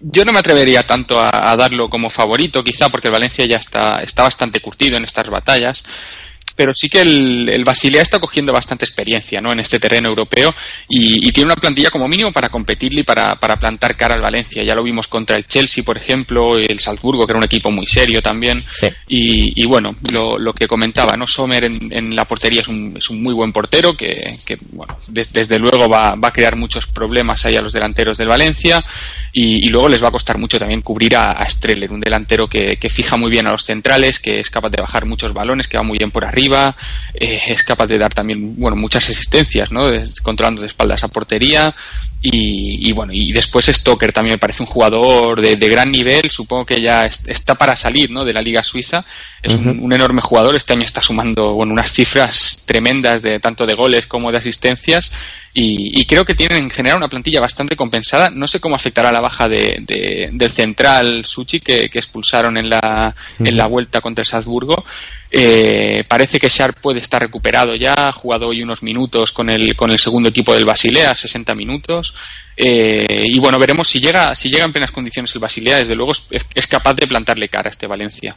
yo no me atrevería tanto a, a darlo como favorito, quizá porque el Valencia ya está, está bastante curtido en estas batallas. Pero sí que el, el Basilea está cogiendo bastante experiencia ¿no? en este terreno europeo y, y tiene una plantilla como mínimo para competirle y para, para plantar cara al Valencia. Ya lo vimos contra el Chelsea, por ejemplo, el Salzburgo, que era un equipo muy serio también. Sí. Y, y bueno, lo, lo que comentaba, ¿no? Sommer en, en la portería es un, es un muy buen portero que, que bueno, des- desde luego va, va a crear muchos problemas ahí a los delanteros del Valencia y, y luego les va a costar mucho también cubrir a, a Streller, un delantero que, que fija muy bien a los centrales, que es capaz de bajar muchos balones, que va muy bien por arriba, eh, es capaz de dar también, bueno, muchas asistencias, ¿no? Controlando de espaldas a portería y, y bueno, y después Stoker también me parece un jugador de, de gran nivel, supongo que ya es- está para salir, ¿no? De la Liga Suiza, es un, enorme jugador, este año está sumando, bueno, unas cifras tremendas de tanto de goles como de asistencias y, y creo que tienen en general una plantilla bastante compensada. No sé cómo afectará la baja de, de- del central Suchi que, que expulsaron en la, en la vuelta contra el Salzburgo. Eh, parece que Sharp puede estar recuperado ya, ha jugado hoy unos minutos con el, con el segundo equipo del Basilea, 60 minutos. Eh, y bueno, veremos si llega, si llega en plenas condiciones el Basilea, desde luego es, capaz de plantarle cara a este Valencia.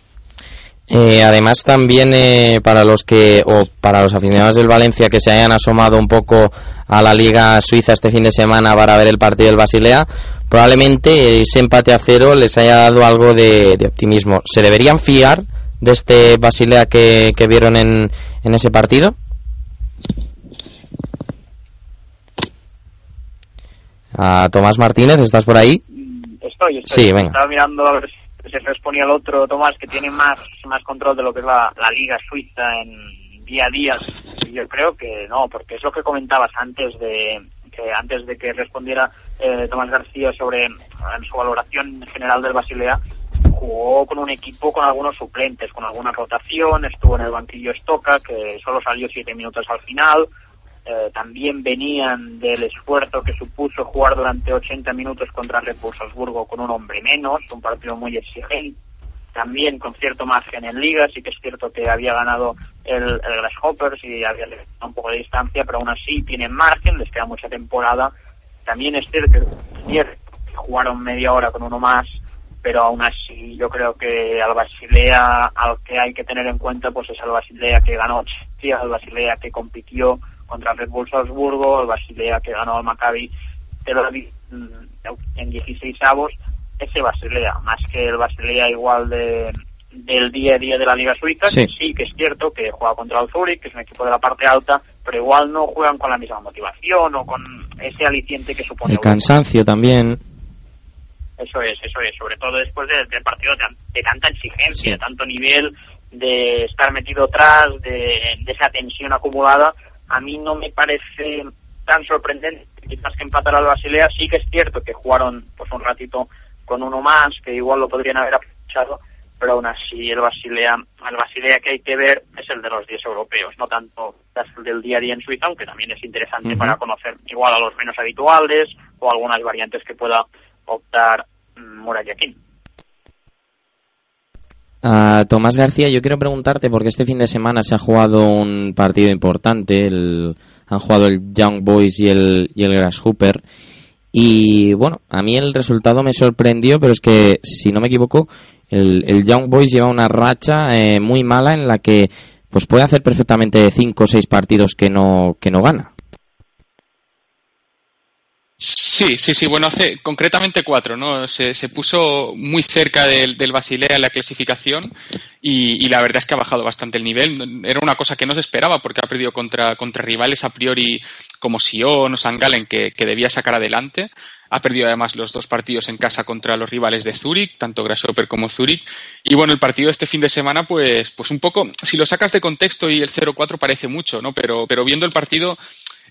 Eh, además también eh, para los que o para los aficionados del Valencia que se hayan asomado un poco a la Liga Suiza este fin de semana para ver el partido del Basilea, probablemente ese empate a cero les haya dado algo de optimismo. ¿Se deberían fiar de este Basilea que, que vieron en, en ese partido? A Tomás Martínez, ¿estás por ahí? Estoy, estoy. Sí, venga. Estaba mirando a ver si se responía el otro Tomás, que tiene más, más control de lo que es la, la Liga Suiza en día a día. Y yo creo que no, porque es lo que comentabas antes de que antes de que respondiera eh, Tomás García sobre eh, su valoración general del Basilea. Jugó con un equipo con algunos suplentes, con alguna rotación, estuvo en el banquillo Stoka, que solo salió siete minutos al final. Eh, también venían del esfuerzo que supuso jugar durante 80 minutos contra Red con un hombre menos, un partido muy exigente, también con cierto margen en liga, sí que es cierto que había ganado el, el Grasshoppers y había un poco de distancia, pero aún así tienen margen, les queda mucha temporada. También es cierto que jugaron media hora con uno más, pero aún así yo creo que al Basilea, al que hay que tener en cuenta, pues es al Basilea que ganó Chelsea, al Basilea que compitió contra Red Bull Salzburgo, al Basilea que ganó al Maccabi mm, en 16 avos, ese Basilea, más que el Basilea igual de del día a día de la Liga Suiza, Sí. que sí que es cierto que juega contra el Zurich, que es un equipo de la parte alta, pero igual no juegan con la misma motivación o con ese aliciente que supone El cansancio también. Eso es, eso es, sobre todo después de, del partido de, tan- de tanta exigencia, Sí. de tanto nivel, de estar metido atrás, de, de esa tensión acumulada, a mí no me parece tan sorprendente quizás que empatar al Basilea. Sí que es cierto que jugaron pues un ratito con uno más, que igual lo podrían haber aprovechado, pero aún así el Basilea, el Basilea que hay que ver es el de los 10 europeos, no tanto el del día a día en Suiza, aunque también es interesante para conocer igual a los menos habituales o algunas variantes que pueda optar mm, Murayakin. A Tomás García, yo quiero preguntarte, porque este fin de semana se ha jugado un partido importante, el- han jugado el Young Boys y el, y el Grasshopper, y bueno, a mí el resultado me sorprendió, pero es que, si no me equivoco, el, Young Boys lleva una racha eh, muy mala en la que pues puede hacer perfectamente cinco o seis partidos que no, que no gana. Sí, sí, sí. Bueno, hace concretamente cuatro, ¿no? Se, se puso muy cerca del, del Basilea en la clasificación y, y la verdad es que ha bajado bastante el nivel. Era una cosa que no se esperaba porque ha perdido contra, contra rivales a priori como Sion o San Galen que, que debía sacar adelante. Ha perdido además los dos partidos en casa contra los rivales de Zurich, tanto Grasshopper como Zurich. Y bueno, el partido de este fin de semana, pues, pues un poco, si lo sacas de contexto y el 0-4 parece mucho, ¿no? Pero, pero viendo el partido,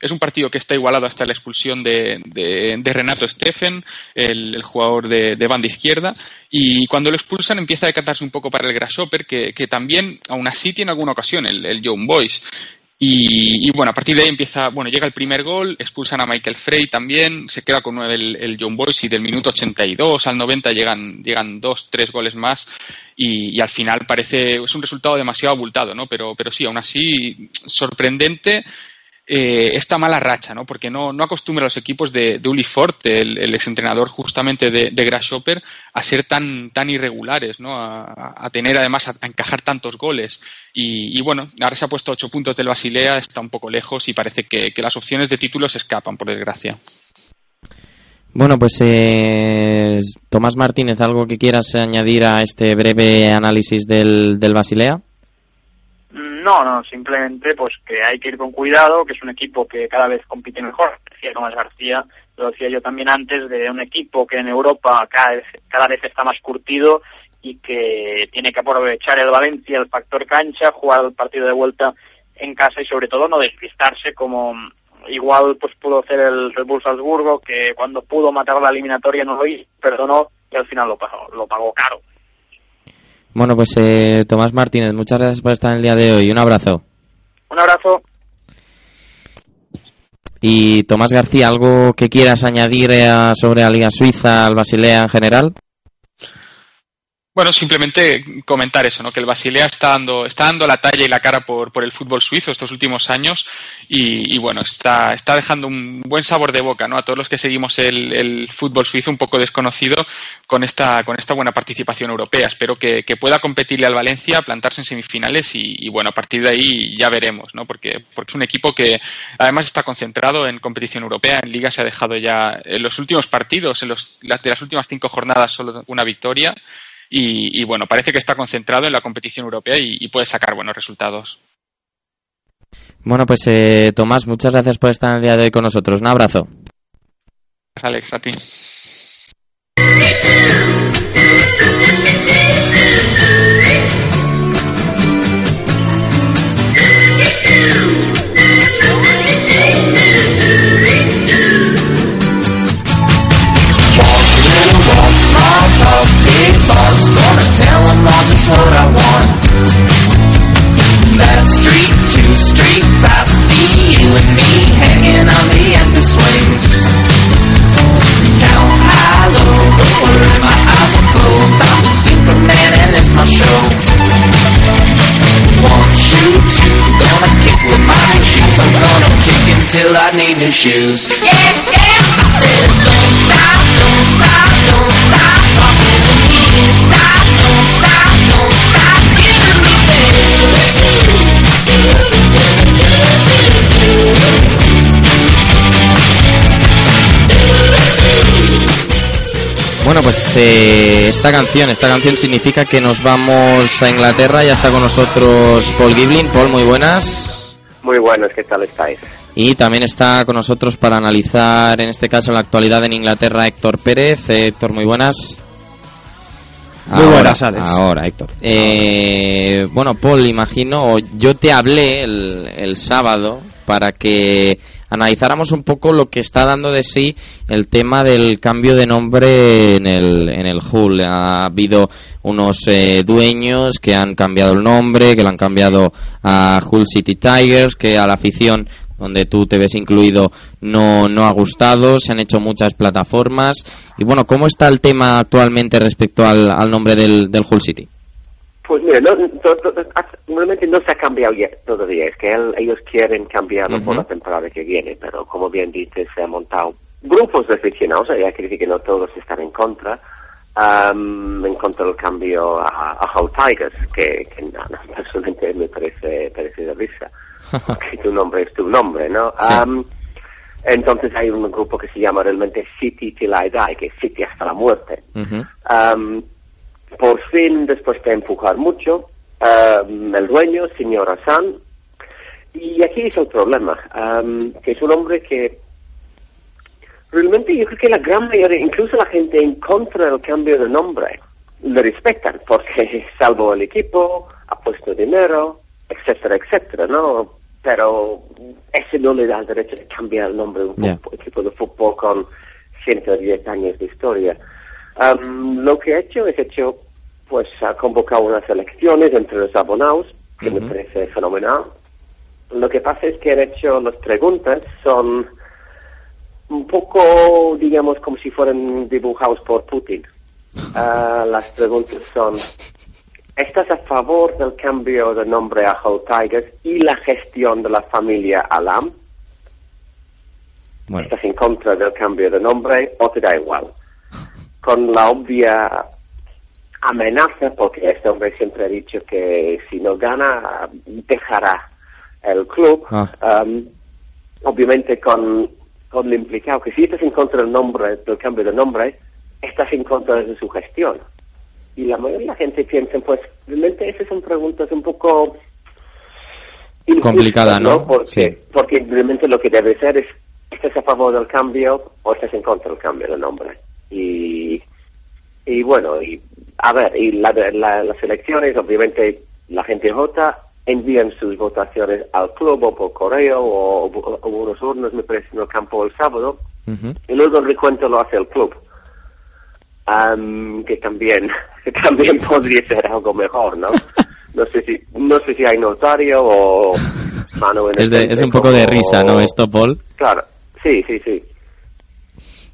es un partido que está igualado hasta la expulsión de, de- Renato Steffen, el, jugador de, banda izquierda, y cuando lo expulsan empieza a decatarse un poco para el Grasshopper, que, que también, aún así, tiene alguna ocasión, el, el Young Boys. Y, y, bueno, a partir de ahí empieza, bueno, llega el primer gol, expulsan a Michael Frey también, se queda con nueve el, el John Boys y del minuto 82 al 90 llegan, llegan dos, tres goles más y, y al final parece, es un resultado demasiado abultado, ¿no? Pero, pero sí, aún así, sorprendente eh, esta mala racha, ¿no? Porque no, no acostumbra a los equipos de, de Uli Forte, el, el exentrenador justamente de, de Grasshopper, a ser tan, tan irregulares, ¿no? A, tener además a, encajar tantos goles. Y, y bueno, ahora se ha puesto ocho puntos del Basilea, está un poco lejos y parece que, que las opciones de título se escapan, por desgracia. Bueno, pues eh, Tomás Martínez, ¿algo que quieras añadir a este breve análisis del, del Basilea? No, no, simplemente pues que hay que ir con cuidado, que es un equipo que cada vez compite mejor. Decía Tomás García, lo decía yo también antes, de un equipo que en Europa cada vez, está más curtido y que tiene que aprovechar el Valencia, el factor cancha, jugar el partido de vuelta en casa y sobre todo no despistarse como igual pues pudo hacer el Red Bull Salzburgo, que cuando pudo matar la eliminatoria no lo hizo, perdonó y al final lo pagó, lo pagó caro. Bueno, pues eh, Tomás Martínez, muchas gracias por estar en el día de hoy. Un abrazo. Un abrazo. Y Tomás García, ¿algo que quieras añadir eh, sobre la Liga Suiza, al Basilea en general? Bueno, simplemente comentar eso, ¿no? Que el Basilea está dando, está dando la talla y la cara por, por el fútbol suizo estos últimos años y, bueno, está, está dejando un buen sabor de boca, ¿no? A todos los que seguimos el, el fútbol suizo un poco desconocido con esta, con esta buena participación europea. Espero que, pueda competirle al Valencia, plantarse en semifinales y, y, bueno, a partir de ahí ya veremos, ¿no? Porque, porque es un equipo que además está concentrado en competición europea, en Liga se ha dejado ya en los últimos partidos, en los, de las últimas cinco jornadas solo una victoria. Y, y, bueno, parece que está concentrado en la competición europea y, y puede sacar buenos resultados. Bueno, pues eh, Tomás, muchas gracias por estar el día de hoy con nosotros. Un abrazo. Gracias, Alex, a ti. That street, two streets, I see you and me hanging on the empty swings. High, low, my eyes are closed. I'm Superman and it's my show. Gonna kick with my shoes. I'm gonna kick until I need new shoes. Yeah, yeah. I said, don't stop, don't stop, don't stop talking to me. Stop. Bueno, pues eh, esta canción, esta canción significa que nos vamos a Inglaterra. Ya está con nosotros Paul Giblin. Paul, muy buenas. Muy buenos, ¿qué tal estáis? Y también está con nosotros para analizar, en este caso, la actualidad en Inglaterra, Héctor Pérez. Eh, Héctor, muy buenas. Muy Ahora, buenas, Alex. Ahora, Héctor. Eh, bueno, Paul, imagino, yo te hablé el, el sábado para que analizáramos un poco lo que está dando de sí el tema del cambio de nombre en el, en el Hull. Ha habido unos eh, dueños que han cambiado el nombre, que lo han cambiado a Hull City Tigers, que a la afición donde tú te ves incluido no, no ha gustado, se han hecho muchas plataformas. Y bueno, ¿cómo está el tema actualmente respecto al, al nombre del, del Hull City? Pues mira, no, no se ha cambiado ya todavía, es que él- ellos quieren cambiarlo por la temporada que viene, pero como bien dices, se han montado grupos de aficionados, hay que decir que no todos están en contra, en contra del cambio a, a Hull Tigers, que, que no, personalmente me parece, parece de risa, que tu nombre es tu nombre, ¿no? Sí. Am, entonces hay un grupo que se llama realmente City Till I Die, que es City hasta la muerte. Ujú. Am, por fin, después de empujar mucho, am, el dueño, señor Hassan, y aquí es el problema, que es un hombre que realmente yo creo que la gran mayoría, incluso la gente en contra del cambio de nombre, le respetan, porque salvo el equipo, ha puesto dinero, etcétera, etcétera, ¿no? Pero ese no le da el derecho de cambiar el nombre de un equipo de fútbol con 110 años de historia. Am, lo que ha hecho es hecho, pues ha convocado unas elecciones entre los abonados, que me parece fenomenal. Lo que pasa es que han hecho las preguntas, son un poco, digamos, como si fueran dibujados por Putin. Ah, las preguntas son, ¿estás a favor del cambio de nombre a Hull Tigers y la gestión de la familia Alam? Bueno, ¿Estás en contra del cambio de nombre o te da igual? Con la obvia amenaza, porque este hombre siempre ha dicho que si no gana, dejará el club. Ah. Um, obviamente con, con lo implicado que si estás en contra del nombre, del cambio de nombre, estás en contra de su gestión. Y la mayoría de la gente piensa, pues, realmente esas son preguntas un poco injustas, Complicada, ¿no? Porque, Sí. porque realmente lo que debe ser es, ¿estás a favor del cambio o estás en contra del cambio de nombre? Y, y bueno, y a ver, y la, la- las elecciones, obviamente, la gente vota, envían sus votaciones al club o por correo o, o- o unos urnos, me parece, en el campo el sábado, y luego el recuento lo hace el club. Am, que también que también podría ser algo mejor, ¿no? No sé si no sé si hay notario o mano en es, de- es frente un poco de risa, ¿no? Esto, Paul. Claro, sí, sí, sí.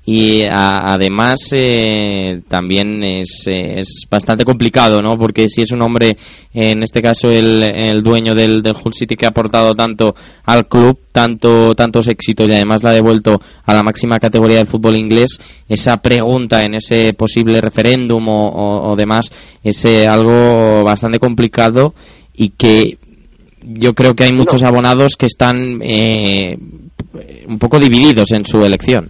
Y a- además eh, también es, eh, es bastante complicado, ¿no? Porque si es un hombre, en este caso el, el dueño del, del Hull City que ha aportado tanto al club, tanto tantos éxitos y además la ha devuelto a la máxima categoría del fútbol inglés, esa pregunta en ese posible referéndum o, o- o demás es eh, algo bastante complicado y que yo creo que hay muchos abonados que están eh, un poco divididos en su elección.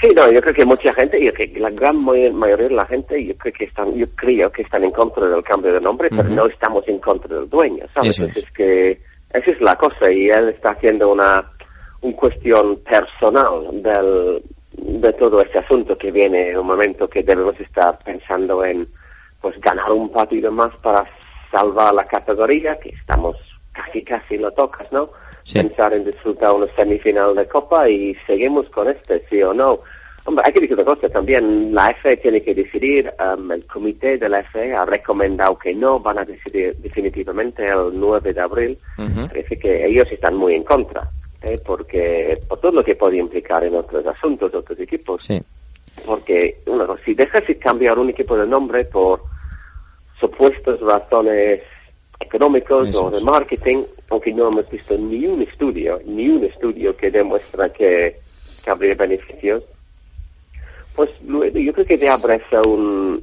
Sí, no, yo creo que mucha gente, yo creo que la gran may- mayoría de la gente, yo creo que están, yo creo que están en contra del cambio de nombre, pero no estamos en contra del dueño, ¿sabes? Eso es. que esa es la cosa y él está haciendo una, un cuestión personal del, de todo este asunto que viene en un momento que debemos estar pensando en, pues, ganar un partido más para salvar la categoría, que estamos casi, casi lo tocas, ¿no? Sí. Pensar en disfrutar una semifinal de Copa y seguimos con este, sí o no. Hombre, hay que decir una cosa también, la FA tiene que decidir, um, el comité de la FA ha recomendado que no van a decidir definitivamente el 9 de abril. Parece que ellos están muy en contra, ¿eh? porque por todo lo que puede implicar en otros asuntos, otros equipos. Sí. Porque, bueno, si dejas de cambiar un equipo de nombre por supuestas razones económicos Eso o de marketing, aunque no hemos visto ni un estudio, ni un estudio que demuestra que, que habría beneficios, pues luego yo creo que te abre un,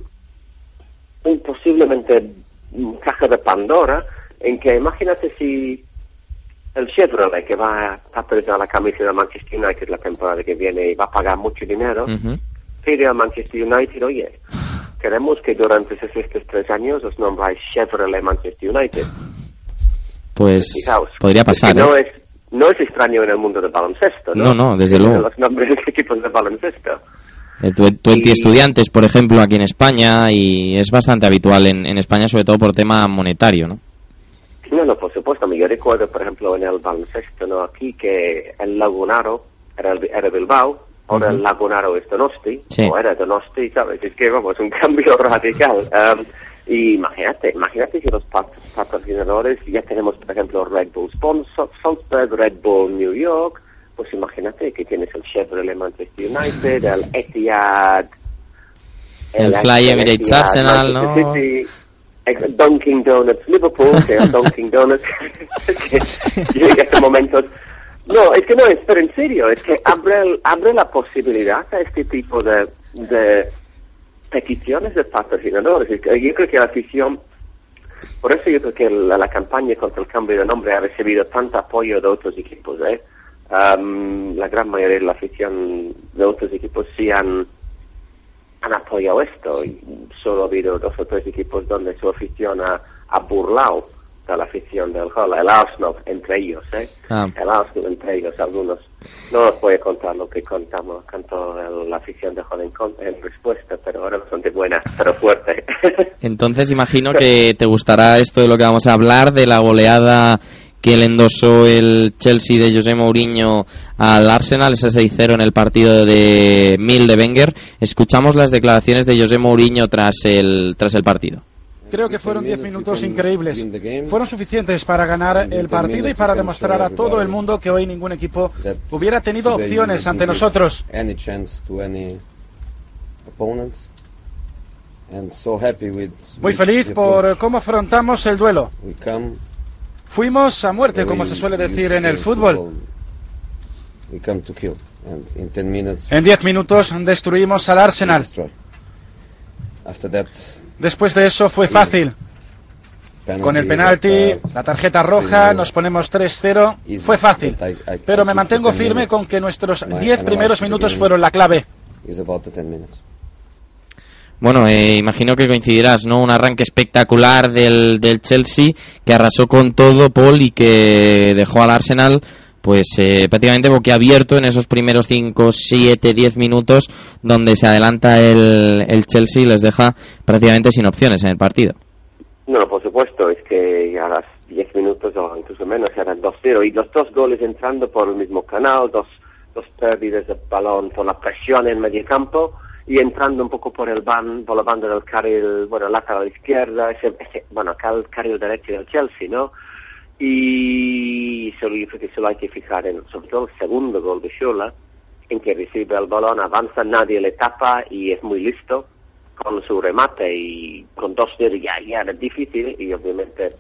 un posiblemente un caja de Pandora en que imagínate si el Chevrolet que va a patrocinar la camisa de Manchester United la temporada que viene y va a pagar mucho dinero, pide a Manchester United, oye, queremos que durante estos tres años os nombráis Chevrolet Manchester United. Pues Fijaos, podría pasar, no, ¿eh? es, no es extraño en el mundo del baloncesto, ¿no? No, no, desde De luego. Los nombres de equipos de baloncesto. Tu- Twenty Estudiantes, por ejemplo, aquí en España, y es bastante habitual en, en España, sobre todo por tema monetario, ¿no? No, no, por supuesto. Yo recuerdo, por ejemplo, en el baloncesto, ¿no? Aquí que el Lagunaro era, el- era Bilbao, ahora Ujú. el Lagunaro es Donosti, Sí. o era Donosti, ¿sabes? Es que, vamos, un cambio radical. Um, y imagínate, imagínate que los pat- patrocinadores, ya tenemos, por ejemplo, Red Bull Sponsor, Salzburg, Red Bull New York, pues imagínate que tienes el Chevrolet Manchester United, el Etihad, El Fly Emirates Etihad Arsenal, Manchester ¿no? City, Dunkin' Donuts Liverpool, que es Dunkin' Donuts, que llega estos momentos. No, es que no es, pero en serio, es que abre, abre la posibilidad a este tipo de, de peticiones de patrocinadores. Es que Yo creo que la afición, por eso yo creo que la, la campaña contra el cambio de nombre ha recibido tanto apoyo de otros equipos. ¿eh? Am, la gran mayoría de la afición de otros equipos sí han, han apoyado esto. Y solo ha habido dos o tres equipos donde su afición ha, ha burlado la afición del Hull. El Arsenal entre ellos, ¿eh? Ah. El Arsenal entre ellos, algunos. No os voy a contar lo que contamos, cantó el- la afición de Hull en, en respuesta, pero ahora bastante buena, pero fuerte. Entonces imagino que te gustará esto de lo que vamos a hablar, de la goleada que le endosó el Chelsea de José Mourinho al Arsenal, ese 6-0 en el partido de Mil de Wenger. Escuchamos las declaraciones de José Mourinho tras el, tras el partido. Creo que fueron 10 minutos increíbles. Fueron suficientes para ganar el partido y para demostrar a todo el mundo que hoy ningún equipo hubiera tenido opciones ante nosotros. Muy feliz por cómo afrontamos el duelo. Fuimos a muerte, como se suele decir en el fútbol. We come to kill. And in 10 minutes, En 10 minutos destruimos al Arsenal. Después de eso fue fácil. Con el penalti, la tarjeta roja, nos ponemos 3-0. Fue fácil. Pero me mantengo firme con que nuestros 10 primeros minutos fueron la clave. is about the 10 minutes. Bueno, eh, imagino que coincidirás, ¿no? Un arranque espectacular del, del Chelsea que arrasó con todo, Paul, y que dejó al Arsenal pues eh, prácticamente boquiabierto en esos primeros 5, 7, 10 minutos donde se adelanta el, el Chelsea y les deja prácticamente sin opciones en el partido. No, por supuesto, es que a las 10 minutos o incluso menos eran 2-0 y los dos goles entrando por el mismo canal, dos, dos pérdidas de balón por la presión en medio campo y entrando un poco por el ban, por la banda del carril, bueno, lateral izquierda, ese, ese, bueno, acá el carril derecho del Chelsea, ¿no? Y solo solo hay que fijar en, sobre todo el segundo gol de Shola, en que recibe el balón, avanza, nadie le tapa y es muy listo con su remate y con dos dedos ya, ya era difícil y obviamente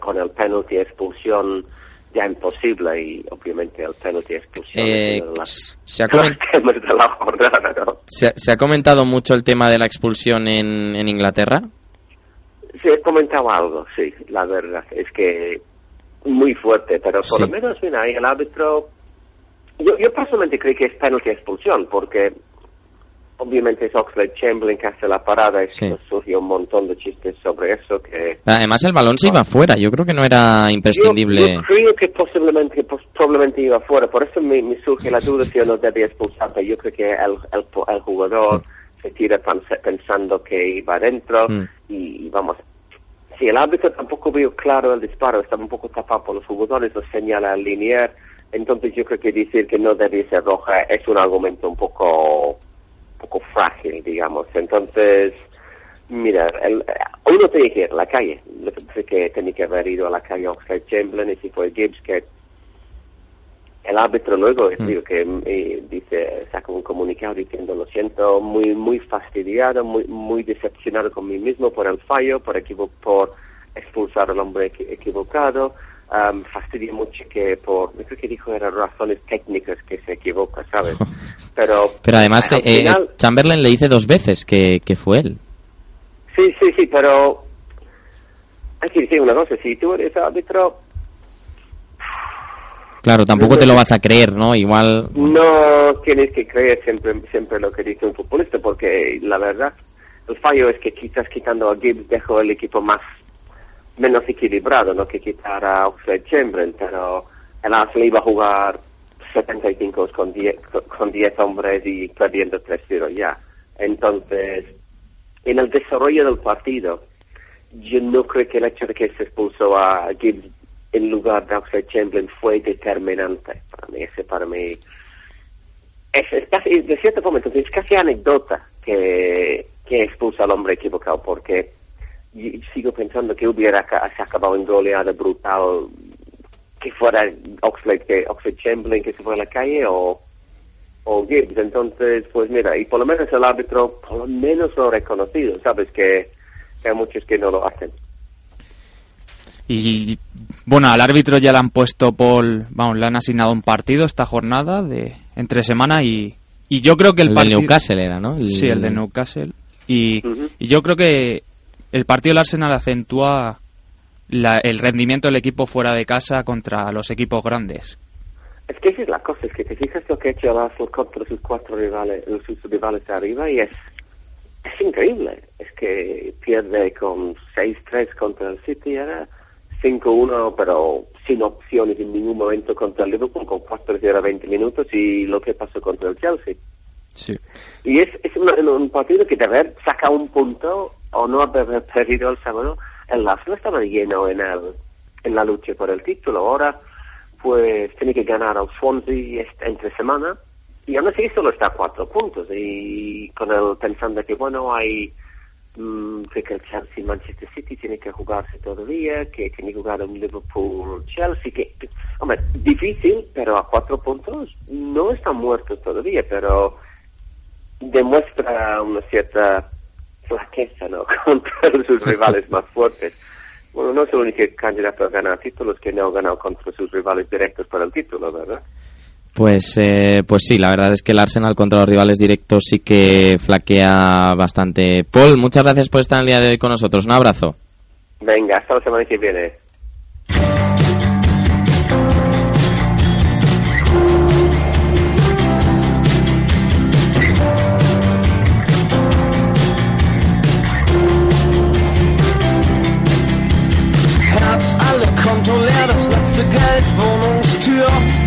con el penalti expulsión ya imposible y obviamente el penalti expulsión Eh, de las- se ha de los comen- temas de la jornada, ¿no? ¿Se, ha- se ha comentado mucho el tema de la expulsión en, en Inglaterra? Sí, he comentado algo, sí, la verdad, es que muy fuerte, pero por Sí. lo menos, mira, el árbitro, yo, yo personalmente creo que es penalti expulsión, porque obviamente es Oxlade Chamberlain que hace la parada y Sí. surgió un montón de chistes sobre eso que... Además el balón se iba fuera, yo creo que no era imprescindible. Yo, yo creo que posiblemente, que pos- probablemente iba fuera, por eso me, me surge la duda si o no debía expulsar, pero yo creo que el, el, el jugador se tira pens- pensando que iba adentro Mm. y, y vamos, si el árbitro tampoco vio claro el disparo, estaba un poco tapado por los jugadores, lo señala el linear, entonces yo creo que decir que no debía ser roja es un argumento un poco, un poco frágil, digamos. Entonces, mira, el, uno tiene que ir a la calle. Que tenía que haber ido a la calle Oxford Chamberlain y si fue Gibbs que el árbitro luego digo que eh, dice saca un comunicado diciendo lo siento muy muy fastidiado muy muy decepcionado con mí mismo por el fallo por equivo por expulsar al hombre equi- equivocado um, fastidia mucho que por, creo que dijo eran razones técnicas que se equivoca, ¿sabes? Pero, Pero además, eh, final- Chamberlain le dice dos veces que, que fue él. Sí, sí, sí, pero hay que decir una cosa, si tú eres árbitro, Claro, tampoco te lo vas a creer, ¿no? Igual. no tienes que creer siempre, siempre lo que dice un futbolista, porque la verdad, el fallo es que quizás quitando a Gibbs dejó el equipo más, menos equilibrado, no que quitar a Oxlade Chamberlain, pero el Arsenal iba a jugar 75 con 10, con 10 hombres y perdiendo 3-0 ya. Entonces, en el desarrollo del partido, yo no creo que el hecho de que se expulsó a Gibbs en lugar de Oxlade Chamberlain fue determinante para mí. Ese para mí es, casi, de cierta forma, entonces es casi anécdota que, que expulsa al hombre equivocado, porque sigo pensando que hubiera se acabado en goleada brutal que fuera Oxlade, que Oxlade Chamberlain que se fue a la calle o, o Gibbs. Entonces, pues mira, y por lo menos el árbitro, por lo menos lo reconocido, sabes que hay muchos que no lo hacen. Y bueno, al árbitro ya le han puesto por, vamos, le han asignado un partido esta jornada de entre semana y, y yo creo que el, El partido Newcastle era, ¿no? El- Sí, el de Newcastle. Y, y yo creo que el partido del Arsenal acentúa la- el rendimiento del equipo fuera de casa contra los equipos grandes. Es que esa es la cosa, es que te fijas lo que ha hecho el Arsenal contra sus cuatro rivales, sus rivales de arriba y es, es increíble. Es que pierde con 6-3 contra el City, era 5-1, pero sin opciones en ningún momento contra el Liverpool, con 4-0 a 20 minutos y lo que pasó contra el Chelsea. Sí. Y es, es un partido que de haber sacado un punto o no haber perdido el sábado, el Arsenal estaba lleno en, el, en la lucha por el título. Ahora, pues, tiene que ganar al Swansea este- entre semana y aún así solo está a cuatro puntos. Y con el pensando que, bueno, hay que el Chelsea y Manchester City tiene que jugarse todavía, que tiene que jugar un Liverpool-Chelsea, que, que, hombre, difícil, pero a cuatro puntos no están muertos todavía, pero demuestra una cierta flaqueza ¿no? contra sus rivales más fuertes. Bueno, no es el único candidato a ganar títulos que no ha ganado contra sus rivales directos para el título, ¿verdad? Pues, eh, pues sí, la verdad es que el Arsenal contra los rivales directos sí que flaquea bastante. Paul, muchas gracias por estar el día de hoy con nosotros. Un abrazo. Venga, hasta la semana que viene. Alle das letzte Geld, Wohnungstür.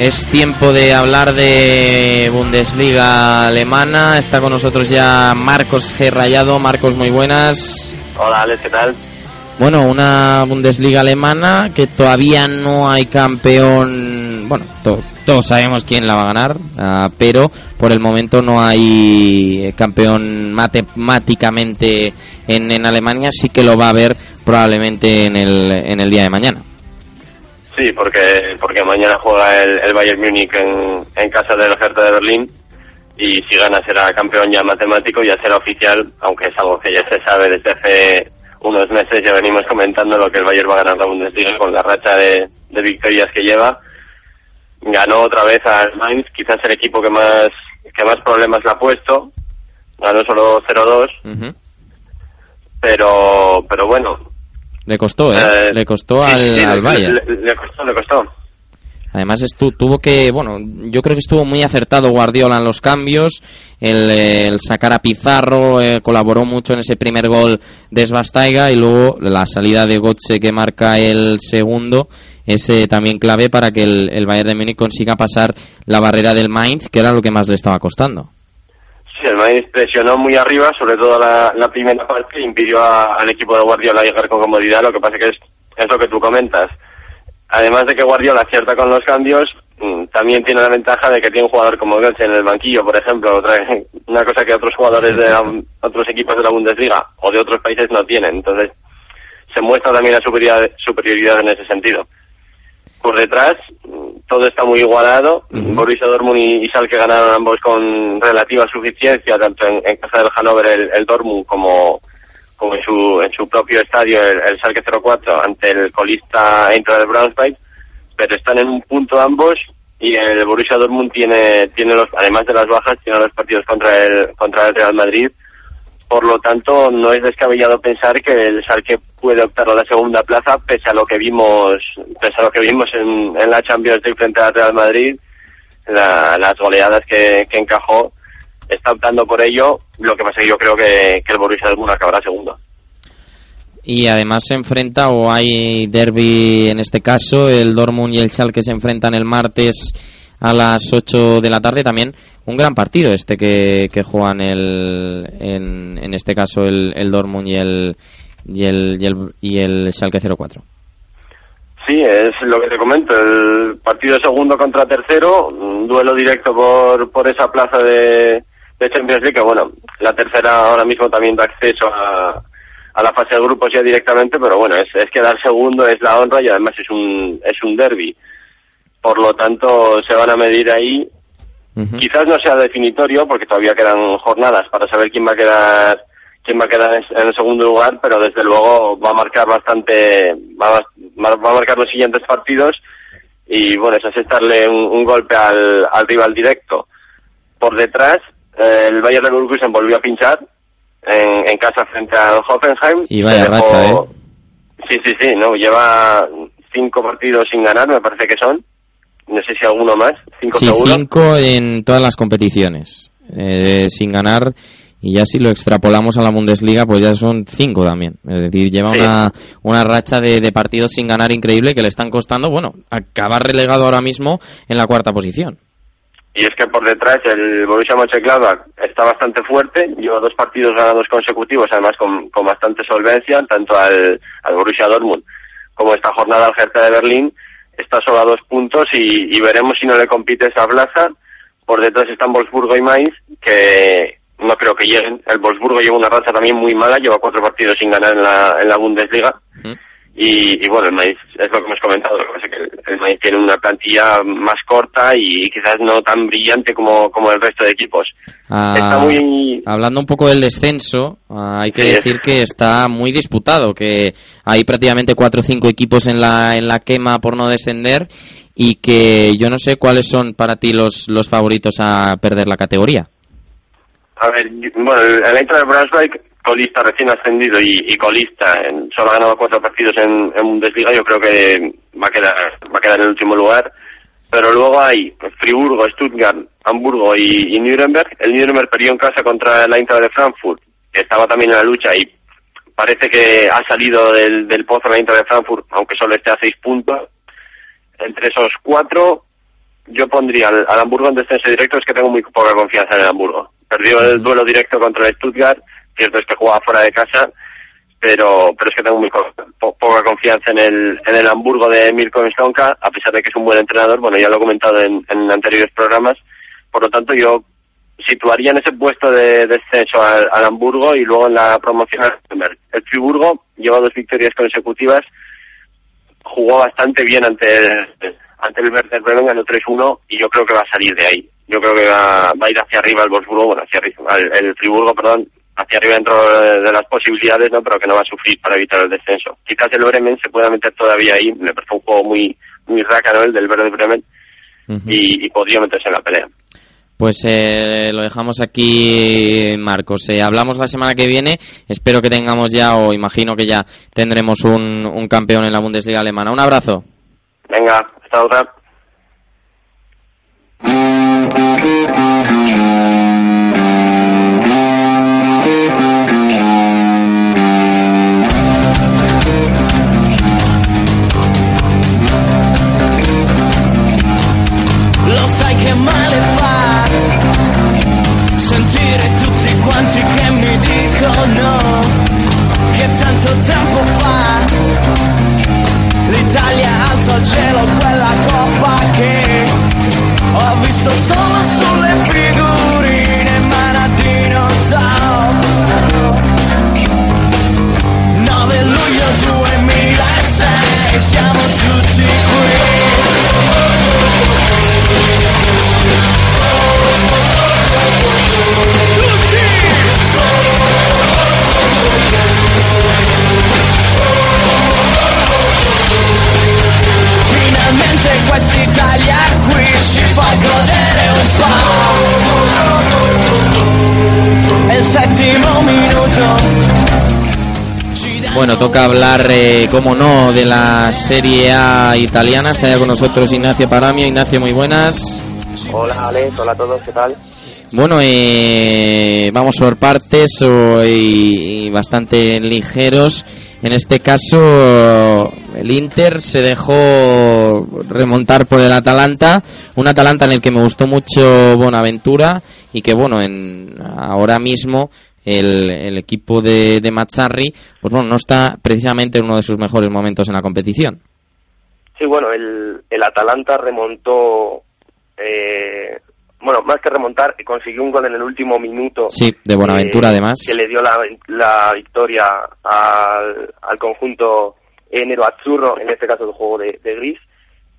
Es tiempo de hablar de Bundesliga alemana. Está con nosotros ya Marcos G. Rayado. Marcos, muy buenas. Hola, Alex, ¿qué tal? Bueno, una Bundesliga alemana que todavía no hay campeón. Bueno, to- todos sabemos quién la va a ganar, ah, pero por el momento no hay campeón matemáticamente en, en Alemania. Sí que lo va a haber probablemente en el, en el día de mañana. Sí, porque porque mañana juega el, el Bayern Múnich en, en casa del Hertha de Berlín y si gana será campeón ya matemático, ya será oficial, aunque es algo que ya se sabe desde hace unos meses, ya venimos comentando lo que el Bayern va a ganar la Bundesliga con la racha de, de victorias que lleva. Ganó otra vez al Mainz, quizás el equipo que más que más problemas le ha puesto, ganó solo 0-2, pero pero bueno, Le costó, ¿eh? Eh, le costó al, sí, al Bayern. Le, le costó, le costó. Además estu- tuvo que, bueno, yo creo que estuvo muy acertado Guardiola en los cambios, el, sacar a Pizarro eh, colaboró mucho en ese primer gol de Svastaiga y luego la salida de Götze que marca el segundo es eh, también clave para que el, el Bayern de Múnich consiga pasar la barrera del Mainz, que era lo que más le estaba costando. Sí, el Mainz presionó muy arriba, sobre todo la, la primera parte, impidió al equipo de Guardiola llegar con comodidad, lo que pasa que es, es lo que tú comentas. Además de que Guardiola acierta con los cambios, mm, también tiene la ventaja de que tiene un jugador como Götze en el banquillo, por ejemplo, otra, una cosa que otros jugadores de la- otros equipos de la Bundesliga o de otros países no tienen. Entonces, se muestra también la superioridad, superioridad en ese sentido. Por detrás, mm, todo está muy igualado. Borussia Dortmund y, y Schalke ganaron ambos con relativa suficiencia, tanto en, en casa del Hannover el, el Dortmund como, como en su, en su propio estadio, el, el Schalke 04, ante el colista Eintracht Braunschweig, pero están en un punto ambos y el Borussia Dortmund tiene, tiene los, además de las bajas, tiene los partidos contra el, contra el Real Madrid. Por lo tanto, no es descabellado pensar que el Schalke puede optar a la segunda plaza, pese a lo que vimos, pese a lo que vimos en, en la Champions League frente al Real Madrid, la- las goleadas que, que encajó, está optando por ello. Lo que pasa es que yo creo que, que el Borussia Dortmund acabará segundo. Y además se enfrenta, o hay derby en este caso, el Dortmund y el Schalke se enfrentan el martes a las 8 de la tarde. También un gran partido este que, que juegan el, en, en este caso el, el Dortmund y el, y el, y el, y el Schalke 04. Sí, es lo que te comento, el partido segundo contra tercero, un duelo directo por, por esa plaza de, de Champions League, que bueno, la tercera ahora mismo también da acceso a, a la fase de grupos ya directamente, pero bueno, es, es quedar segundo, es la honra y además es un, es un derby. Por lo tanto, se van a medir ahí. Quizás no sea definitorio, porque todavía quedan jornadas para saber quién va a quedar quién va a quedar en el segundo lugar, pero desde luego va a marcar bastante, va a, va a marcar los siguientes partidos y bueno, es estarle un, un golpe al, al rival directo. Por detrás, el Bayern Leverkusen volvió a pinchar en, en casa frente al Hoffenheim. Y vaya dejó- racha, ¿eh? Sí, sí, sí, no, lleva cinco partidos sin ganar, me parece que son. No sé si alguno más, cinco Sí, seguro. cinco en todas las competiciones, eh, sin ganar. Y ya si lo extrapolamos a la Bundesliga, pues ya son cinco también. Es decir, lleva Sí. una, una racha de, de partidos sin ganar increíble que le están costando, bueno, acabar relegado ahora mismo en la cuarta posición. Y es que por detrás el Borussia Mönchengladbach está bastante fuerte, lleva dos partidos ganados consecutivos, además con, con bastante solvencia, tanto al, al Borussia Dortmund como esta jornada al Hertha de Berlín, está solo a dos puntos y, veremos si no le compite esa plaza. Por detrás están Wolfsburgo y Mainz, que no creo que lleguen. El Wolfsburgo lleva una racha también muy mala, lleva cuatro partidos sin ganar en la, en la Bundesliga. Y, y bueno, el Mainz es lo que hemos comentado, lo que pasa es que el, Mainz tiene una plantilla más corta y quizás no tan brillante como, como el resto de equipos. Ah, Está muy... Hablando un poco del descenso, ah, hay que Sí. decir que está muy disputado, que hay prácticamente cuatro o cinco equipos en la, en la quema por no descender y que yo no sé cuáles son para ti los, los favoritos a perder la categoría. A ver, bueno, el el Eintracht de Braunschweig, colista recién ascendido y, colista, en- solo ha ganado cuatro partidos en, en Bundesliga, yo creo que va a quedar va a quedar en el último lugar. Pero luego hay Friburgo, Stuttgart, Hamburgo y, Nuremberg. El Nuremberg perdió en casa contra el Eintracht de Frankfurt, que estaba también en la lucha y parece que ha salido del, del pozo el Eintracht de Frankfurt, aunque solo esté a seis puntos. Entre esos cuatro, yo pondría al, al Hamburgo en descenso directo, es que tengo muy poca confianza en el Hamburgo. Perdió el duelo directo contra el Stuttgart, cierto es que jugaba fuera de casa, pero pero es que tengo muy poca confianza en el en el Hamburgo de Mirko Stonka, a pesar de que es un buen entrenador, bueno, ya lo he comentado en, anteriores programas, por lo tanto yo situaría en ese puesto de descenso al, Hamburgo y luego en la promoción al Nuremberg. El Friburgo lleva dos victorias consecutivas, jugó bastante bien ante el, ante el Werder Bremen, ganó 3-1 y yo creo que va a salir de ahí. Yo creo que va, va a ir hacia arriba el Wolfsburgo, bueno, hacia arriba, el, el Friburgo, perdón, hacia arriba dentro de, las posibilidades, ¿no? Pero que no va a sufrir para evitar el descenso. Quizás el Bremen se pueda meter todavía ahí, me parece un juego muy, muy rácano el del Werder Bremen y, y podría meterse en la pelea. Pues eh, lo dejamos aquí, Marcos. Eh, hablamos la semana que viene. Espero que tengamos ya, o imagino que ya tendremos un, un campeón en la Bundesliga alemana. Un abrazo. Venga, hasta otra. Toca hablar, eh, como no, de la Serie A italiana. Está ya con nosotros Ignacio Paramio. Ignacio, muy buenas. Hola, Alex. Hola a todos. ¿Qué tal? Bueno, eh, vamos por partes hoy bastante ligeros. En este caso, el Inter se dejó remontar por el Atalanta, un Atalanta en el que me gustó mucho Bonaventura y que, bueno, en, ahora mismo el, el equipo de, de Mazzarri, pues bueno, no está precisamente en uno de sus mejores momentos en la competición. Sí, bueno, el, el Atalanta remontó eh, bueno, más que remontar, consiguió un gol en el último minuto. Sí, de Buenaventura eh, además. Que le dio la, la victoria al, al conjunto Enero Azzurro, en este caso el juego de, de Gris.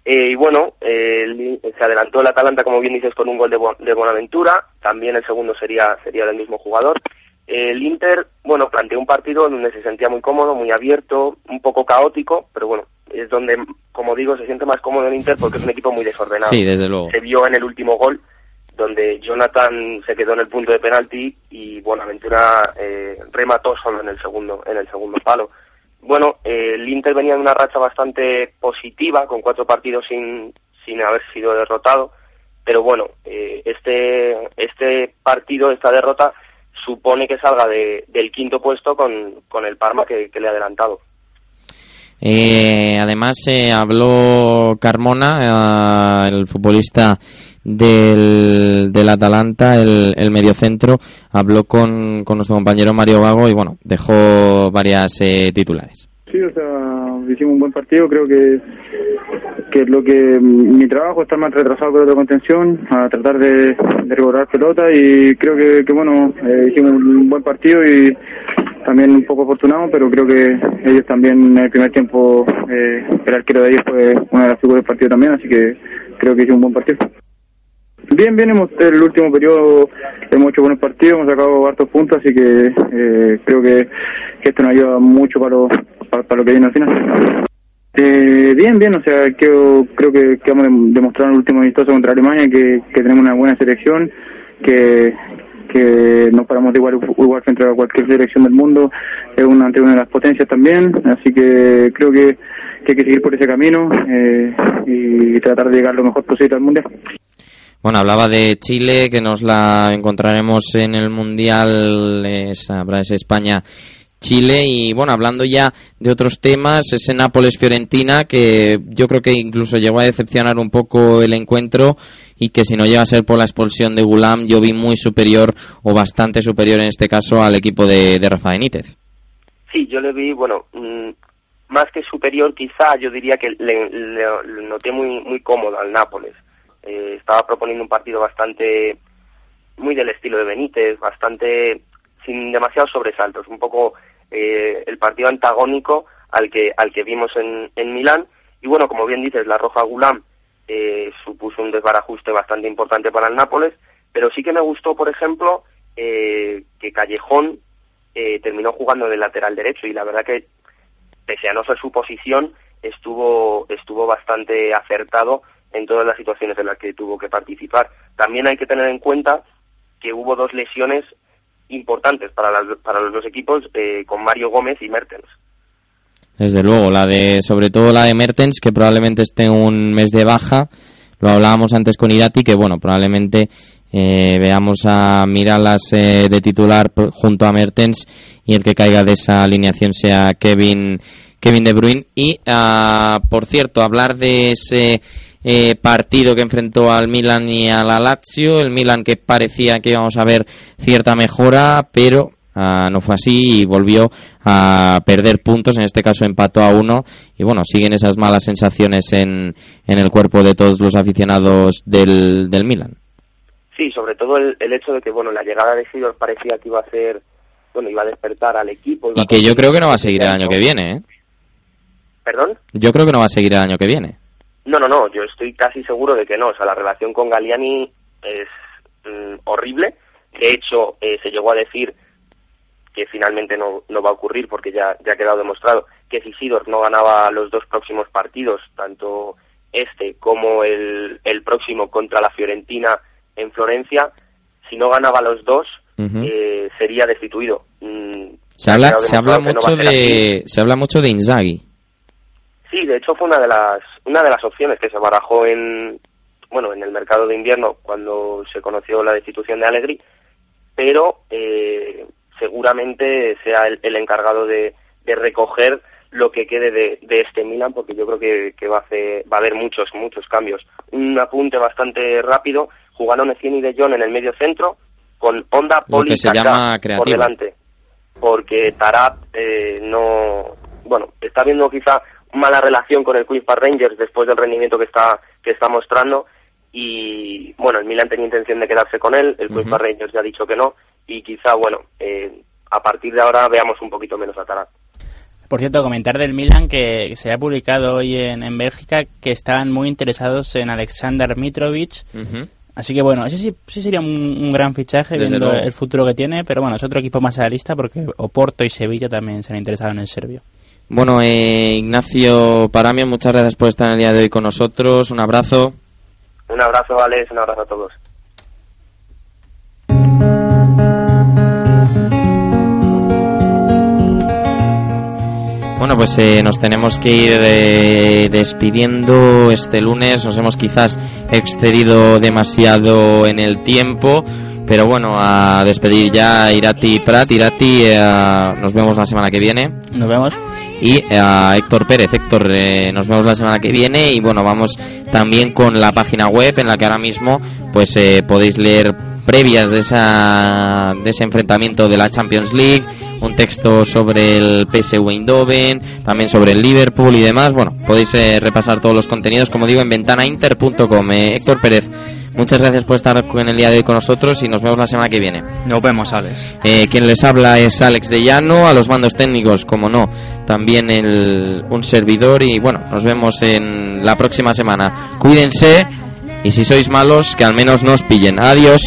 Eh, y bueno, eh, se adelantó el Atalanta, como bien dices, con un gol de, de Buenaventura. También el segundo sería, sería del mismo jugador. El Inter, bueno, planteó un partido donde se sentía muy cómodo, muy abierto, un poco caótico, pero bueno, es donde, como digo, se siente más cómodo el Inter porque es un equipo muy desordenado. Sí, desde luego. Se vio en el último gol, donde Jonathan se quedó en el punto de penalti y Buenaventura eh, remató solo en el segundo, en el segundo palo. Bueno, eh, el Inter venía de una racha bastante positiva, con cuatro partidos sin, sin haber sido derrotado, pero bueno, eh, este, este partido, esta derrota, supone que salga de, del quinto puesto con, con el Parma que, le ha adelantado. Eh, además, eh, habló Carmona, eh, el futbolista del, del Atalanta, el, el mediocentro, habló con, con nuestro compañero Mario Vago y bueno, dejó varias eh, titulares. Sí, o sea, hicimos un buen partido, creo que que lo que mi trabajo está más retrasado que la contención, a tratar de, de recuperar pelota y creo que, que bueno, eh, hicimos un buen partido y también un poco afortunado, pero creo que ellos también en el primer tiempo, eh, el arquero de ellos fue una de las figuras del partido también, así que creo que hicimos un buen partido. Bien, bien, hemos, el último periodo hemos hecho buenos partidos, hemos sacado hartos puntos, así que eh, creo que, que esto nos ayuda mucho para lo, para, lo que viene al final. Eh, bien, bien, o sea, creo, creo que, que hemos demostrado en el último amistoso contra Alemania que, tenemos una buena selección, que, que nos paramos de igual, igual frente a cualquier selección del mundo, es una, ante una de las potencias también, así que creo que, que hay que seguir por ese camino eh, y tratar de llegar lo mejor posible al Mundial. Bueno, hablaba de Chile, que nos la encontraremos en el Mundial, es, habrá ese España Chile y bueno, hablando ya de otros temas, ese Nápoles-Fiorentina que yo creo que incluso llegó a decepcionar un poco el encuentro y que si no llega a ser por la expulsión de Gulam, yo vi muy superior o bastante superior en este caso al equipo de, de Rafa Benítez. Sí, yo le vi, bueno, mmm, más que superior quizá, yo diría que le, le, le noté muy, muy cómodo al Nápoles. Eh, estaba proponiendo un partido bastante, muy del estilo de Benítez, bastante sin demasiados sobresaltos, un poco eh, el partido antagónico al que al que vimos en, en Milán. Y bueno como bien dices la roja Gulam eh, supuso un desbarajuste bastante importante para el Nápoles. Pero sí que me gustó por ejemplo eh, que Callejón terminó jugando de lateral derecho. Y la verdad que pese a no ser su posición estuvo estuvo bastante acertado en todas las situaciones en las que tuvo que participar. También hay que tener en cuenta que hubo dos lesiones importantes para, las, para los dos equipos eh, con Mario Gómez y Mertens. Desde luego, la de, sobre todo la de Mertens, que probablemente esté un mes de baja. Lo hablábamos antes con Irati, que bueno, probablemente eh, veamos a Miralas eh, de titular junto a Mertens y el que caiga de esa alineación sea Kevin, Kevin De Bruyne. Y, uh, por cierto, hablar de ese eh, partido que enfrentó al Milan y a la Lazio, el Milan que parecía que íbamos a ver cierta mejora, pero uh, no fue así y volvió a perder puntos, en este caso empató a uno y bueno, siguen esas malas sensaciones en, en el cuerpo de todos los aficionados del, del Milan. Sí, sobre todo el, el hecho de que bueno, la llegada de Sidor parecía que iba a ser, bueno, iba a despertar al equipo. Y que yo creo que no va a seguir el año que viene, ¿eh? ¿Perdón? Yo creo que no va a seguir el año que viene. No, no, no, yo estoy casi seguro de que no. O sea, la relación con Galiani es mm, horrible. De hecho, eh, se llegó a decir que finalmente no, no va a ocurrir porque ya, ya ha quedado demostrado que si Sidor no ganaba los dos próximos partidos, tanto este como el, el próximo contra la Fiorentina en Florencia, si no ganaba los dos, uh -huh. eh, sería destituido. Mm, Se habla, se no mucho así. de, se habla mucho de Inzaghi. Sí, de hecho fue una de las una de las opciones que se barajó en bueno en el mercado de invierno cuando se conoció la destitución de Allegri, pero eh, seguramente sea el, el encargado de, de recoger lo que quede de, de este Milan, porque yo creo que, que va, a hacer- va a haber muchos muchos cambios. Un apunte bastante rápido: jugaron Etienne y De Jong en el medio centro con Honda, Lo Poli se llama por delante porque Tarat eh, no bueno está viendo quizá mala relación con el Queen's Park Rangers después del rendimiento que está que está mostrando y bueno el Milan tenía intención de quedarse con él el Queen's. Park Rangers ya ha dicho que no y quizá bueno eh, a partir de ahora veamos un poquito menos a Tarat Por cierto, comentar del Milan que se ha publicado hoy en, en Bélgica que estaban muy interesados en Alexander Mitrovic. Así que bueno, ese sí, sí sería un, un gran fichaje Desde viendo luego. el futuro que tiene, pero bueno, es otro equipo más a la lista porque Oporto y Sevilla también se han interesado en el serbio. Bueno, eh, Ignacio Paramio, muchas gracias por estar en el día de hoy con nosotros. Un abrazo. un abrazo Alex un abrazo a todos Bueno, pues eh, nos tenemos que ir eh, despidiendo este lunes. Nos hemos quizás excedido demasiado en el tiempo. Pero bueno, a despedir ya Irati Prat. Irati, eh, nos vemos la semana que viene. Nos vemos. Y eh, a Héctor Pérez. Héctor, eh, nos vemos la semana que viene. Y bueno, vamos también con la página web en la que ahora mismo pues eh, podéis leer previas de, esa, de ese enfrentamiento de la Champions League, un texto sobre el PSV Eindhoven, también sobre el Liverpool y demás. Bueno, podéis eh, repasar todos los contenidos, como digo, en ventanainter.com. Eh, Héctor Pérez, muchas gracias por estar en el día de hoy con nosotros y nos vemos la semana que viene. Nos vemos, Alex. Eh, quien les habla es Alex de Llano, a los mandos técnicos, como no, también el, un servidor y bueno, nos vemos en la próxima semana. Cuídense y si sois malos, que al menos no os pillen. Adiós.